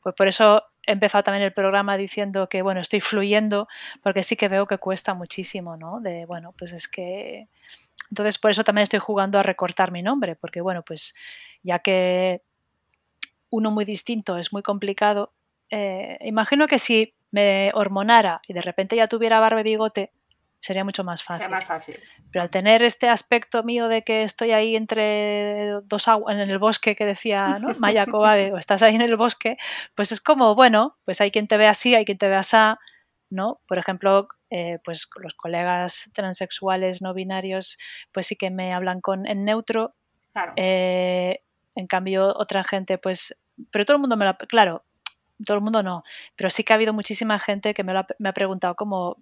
pues por eso he empezado también el programa diciendo que, bueno, estoy fluyendo, porque sí que veo que cuesta muchísimo, ¿no? De, bueno, pues es que... Entonces, por eso también estoy jugando a recortar mi nombre, porque, bueno, pues ya que uno muy distinto es muy complicado, eh, imagino que si me hormonara y de repente ya tuviera barba y bigote, sería mucho más fácil. más fácil. Pero al tener este aspecto mío de que estoy ahí entre dos aguas, en el bosque que decía ¿no? Maya o estás ahí en el bosque, pues es como, bueno, pues hay quien te ve así, hay quien te ve así, ¿no? Por ejemplo, eh, pues los colegas transexuales no binarios, pues sí que me hablan con en neutro. Claro. Eh, en cambio, otra gente, pues, pero todo el mundo me lo, claro, todo el mundo no, pero sí que ha habido muchísima gente que me, ha, me ha preguntado como,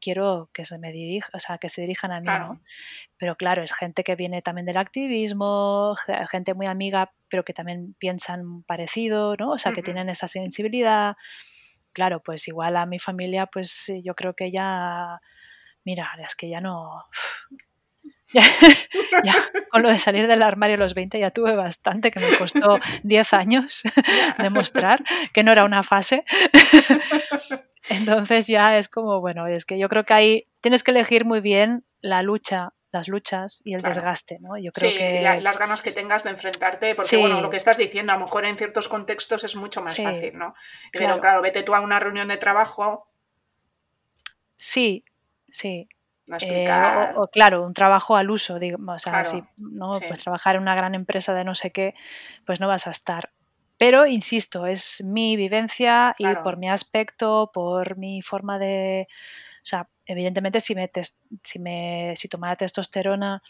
quiero que se me dirija, o sea, que se dirijan a mí, ¿no? Pero claro, es gente que viene también del activismo, gente muy amiga, pero que también piensan parecido, ¿no? O sea, que tienen esa sensibilidad. Claro, pues igual a mi familia, pues yo creo que ya, mira, es que ya no, Ya, con lo de salir del armario a los 20 ya tuve bastante, que me costó 10 años demostrar que no era una fase. Entonces ya es como, bueno, es que yo creo que ahí tienes que elegir muy bien la lucha las luchas y el desgaste, ¿no? Yo creo sí, que las ganas que tengas de enfrentarte, porque bueno, lo que estás diciendo, a lo mejor en ciertos contextos es mucho más fácil, ¿no? Pero claro, vete tú a una reunión de trabajo. Sí, sí. Eh, o, claro, un trabajo al uso, digamos, o sea, si no, pues trabajar en una gran empresa de no sé qué, pues no vas a estar. Pero insisto, es mi vivencia y por mi aspecto, por mi forma de, o sea, evidentemente si me, si me si tomara testosterona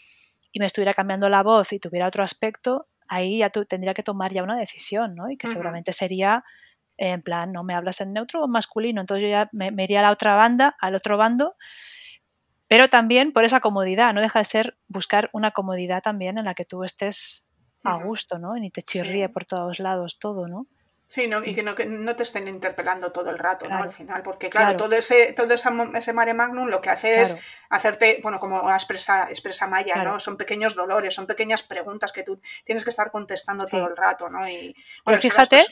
y me estuviera cambiando la voz y tuviera otro aspecto, ahí ya tendría que tomar ya una decisión, ¿no? Y que seguramente sería en plan, no me hablas en neutro o masculino, entonces yo ya me, me iría a la otra banda, al otro bando pero también por esa comodidad, no deja de ser buscar una comodidad también en la que tú estés a gusto, ¿no? Ni te chirríe por todos lados todo, ¿no? Sí, y que no, que no, te estén interpelando todo el rato, ¿no? Al final, porque claro, todo ese todo ese mare magnum lo que hace es hacerte, bueno, como expresa, expresa Maya, ¿no? Son pequeños dolores, son pequeñas preguntas que tú tienes que estar contestando todo el rato, ¿no? Y, Pero fíjate,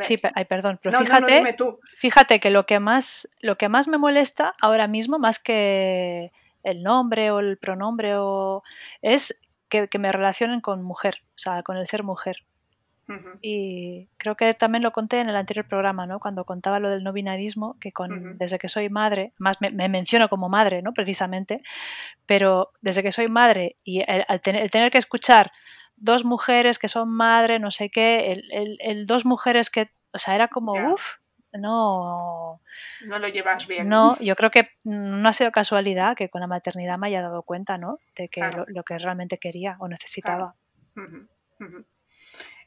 Sí, ay, perdón, pero fíjate, fíjate que lo que más lo que más me molesta ahora mismo, más que el nombre o el pronombre o es que, me relacionen con mujer, o sea, con el ser mujer. Y creo que también lo conté en el anterior programa, ¿no? Cuando contaba lo del no binarismo, que con, desde que soy madre, más me, menciono como madre, ¿no? Precisamente, pero desde que soy madre y el, tener, que escuchar dos mujeres que son madre, no sé qué, el, dos mujeres que, o sea, era como, uff, no... No lo llevas bien. No, yo creo que no ha sido casualidad que con la maternidad me haya dado cuenta, ¿no? De que lo, que realmente quería o necesitaba.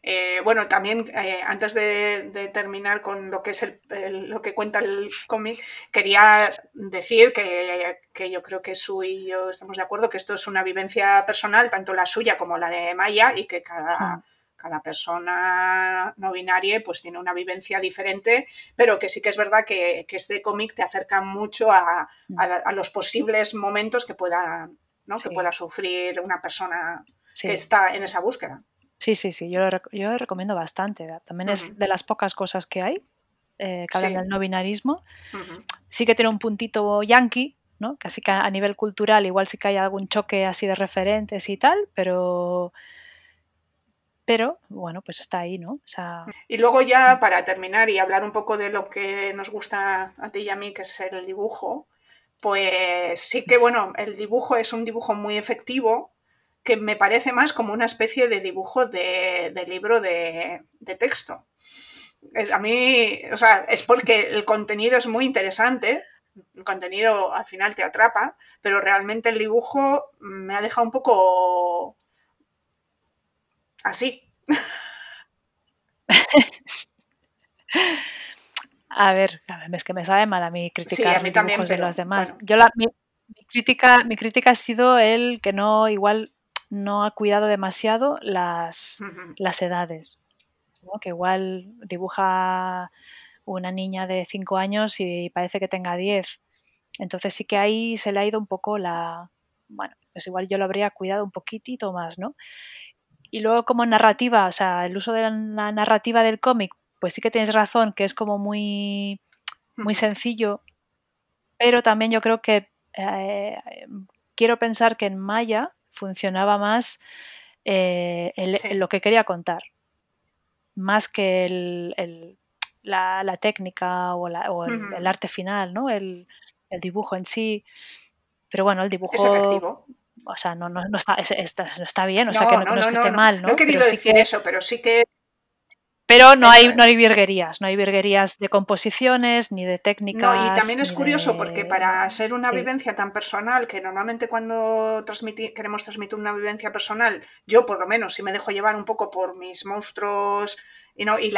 Eh, bueno, también eh, antes de, terminar con lo que es el, lo que cuenta el cómic, quería decir que, yo creo que Su y yo estamos de acuerdo que esto es una vivencia personal, tanto la suya como la de Maya, y que cada, cada persona no binaria pues tiene una vivencia diferente, pero que sí que es verdad que, este cómic te acerca mucho a, los posibles momentos que pueda, ¿no? que pueda sufrir una persona que está en esa búsqueda. Sí, sí, sí, yo lo, yo recomiendo bastante. También es de las pocas cosas que hay eh, que hablan del no binarismo. Sí que tiene un puntito yankee, ¿no? Casi que a nivel cultural igual sí que hay algún choque así de referentes y tal, pero pero bueno, pues está ahí, ¿no? Y luego ya para terminar y hablar un poco de lo que nos gusta a ti y a mí, que es el dibujo, pues sí que bueno, el dibujo es un dibujo muy efectivo, que me parece más como una especie de dibujo de, libro de, texto. A mí, o sea, es porque el contenido es muy interesante, el contenido al final te atrapa, pero realmente el dibujo me ha dejado un poco así. A ver, es que me sabe mal a mí criticar los dibujos de los demás. Yo la, mi, crítica, mi crítica ha sido el que no, igual no ha cuidado demasiado las, las edades. Que igual dibuja una niña de 5 años y parece que tenga 10. Entonces sí que ahí se le ha ido un poco la... Bueno, pues igual yo lo habría cuidado un poquitito más, ¿no? Y luego como narrativa, o sea, el uso de la, narrativa del cómic, pues sí que tienes razón, que es como muy, muy sencillo, pero también yo creo que eh, quiero pensar que en Maya funcionaba más eh, lo que quería contar, más que el, la, técnica o, el, arte final, ¿no? El, dibujo en sí. Pero bueno, el dibujo... O sea, no, no, no está, no está bien, o sea, que no, es que esté mal, ¿no? No he querido decir eso, pero sí que pero no hay, no hay virguerías, no hay virguerías de composiciones ni de técnicas. No, y también es curioso porque para ser una vivencia tan personal, que normalmente cuando queremos transmitir una vivencia personal, yo por lo menos, si me dejo llevar un poco por mis monstruos y, no, y,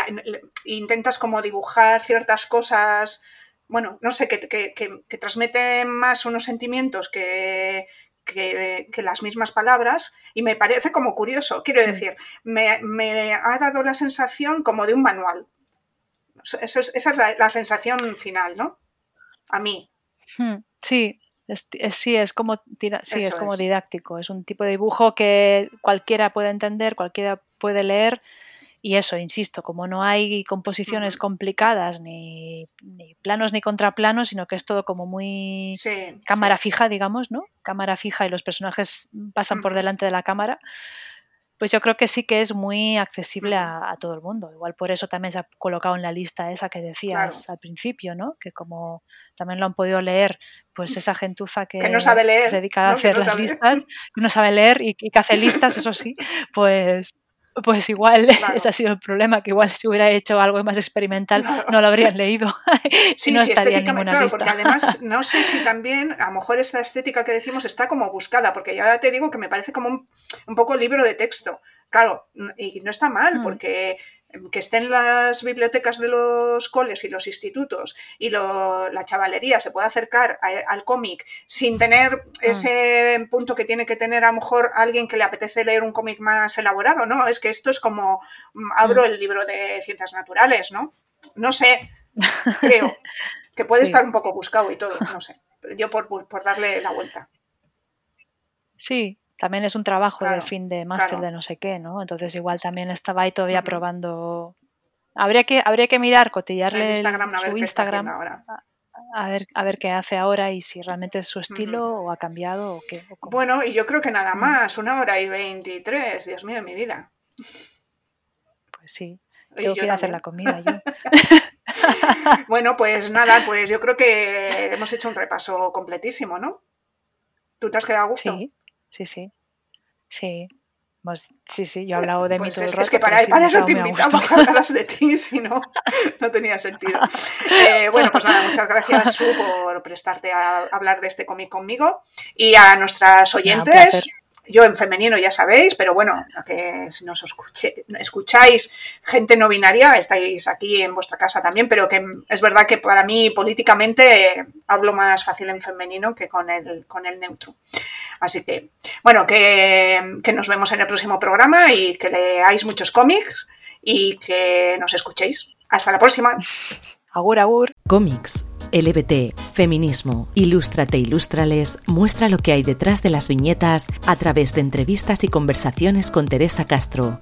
intentas como dibujar ciertas cosas, bueno, no sé, que, que, que transmiten más unos sentimientos que, que, las mismas palabras y me parece como curioso. Quiero mm. decir, me, ha dado la sensación como de un manual. esa es la, sensación final, ¿no? A mí. Hmm, sí, sí, es como, sí, es como didáctico. Es un tipo de dibujo que cualquiera puede entender, cualquiera puede leer y eso, insisto, como no hay composiciones complicadas, ni, planos ni contraplanos, sino que es todo como muy cámara fija, digamos, ¿no? Cámara fija y los personajes pasan por delante de la cámara, pues yo creo que sí que es muy accesible a, todo el mundo. Igual por eso también se ha colocado en la lista esa que decías al principio, ¿no? Que como también lo han podido leer, pues esa gentuza que, no sabe leer, se dedica a hacer las listas, que no sabe leer y, y que hace listas, eso sí, pues pues igual ese ha sido el problema, que igual si hubiera hecho algo más experimental no lo habrían leído sí, no estaría en ninguna claro, Porque además no sé si también, a lo mejor esta estética que decimos está como buscada, porque ya te digo que me parece como un, un poco libro de texto. Claro, y no está mal, mm. porque que estén las bibliotecas de los coles y los institutos y la chavalería se pueda acercar al cómic sin tener mm. ese punto que tiene que tener a lo mejor alguien que le apetece leer un cómic más elaborado, ¿no? Es que esto es como mm, abro mm. el libro de ciencias naturales, ¿no? No sé, creo que puede estar un poco buscado y todo, no sé, yo por, por darle la vuelta. Sí, también es un trabajo de fin de máster de no sé qué, ¿no? Entonces igual también estaba ahí todavía probando Habría que, habría que mirar, cotillarle su Instagram. A ver, a ver qué hace ahora y si realmente es su estilo o ha cambiado o qué. bueno, y yo creo que nada más, una hora y veintitrés, Dios mío, de mi vida. Pues sí, tengo que ir a hacer la comida yo. bueno, pues nada, pues yo creo que hemos hecho un repaso completísimo, ¿no? ¿Tú te has quedado a gusto? Sí, sí, sí. Sí. sí, sí, yo he hablado de mí pues todo el rato. Es que para, para eso te invitaba a hablar de ti, si no, no tenía sentido. Eh, bueno, pues nada, muchas gracias, Su, por prestarte a hablar de este cómic conmigo. Y a nuestras oyentes, yo en femenino ya sabéis, pero bueno, que si nos escucháis gente no binaria, estáis aquí en vuestra casa también, pero que es verdad que para mí políticamente hablo más fácil en femenino que con el, con el neutro. Así que, bueno, que, que nos vemos en el próximo programa y que leáis muchos cómics y que nos escuchéis. Hasta la próxima. Agur, agur. Cómics LBT, feminismo, Ilústrate, Ilústrales muestra lo que hay detrás de las viñetas a través de entrevistas y conversaciones con Teresa Castro.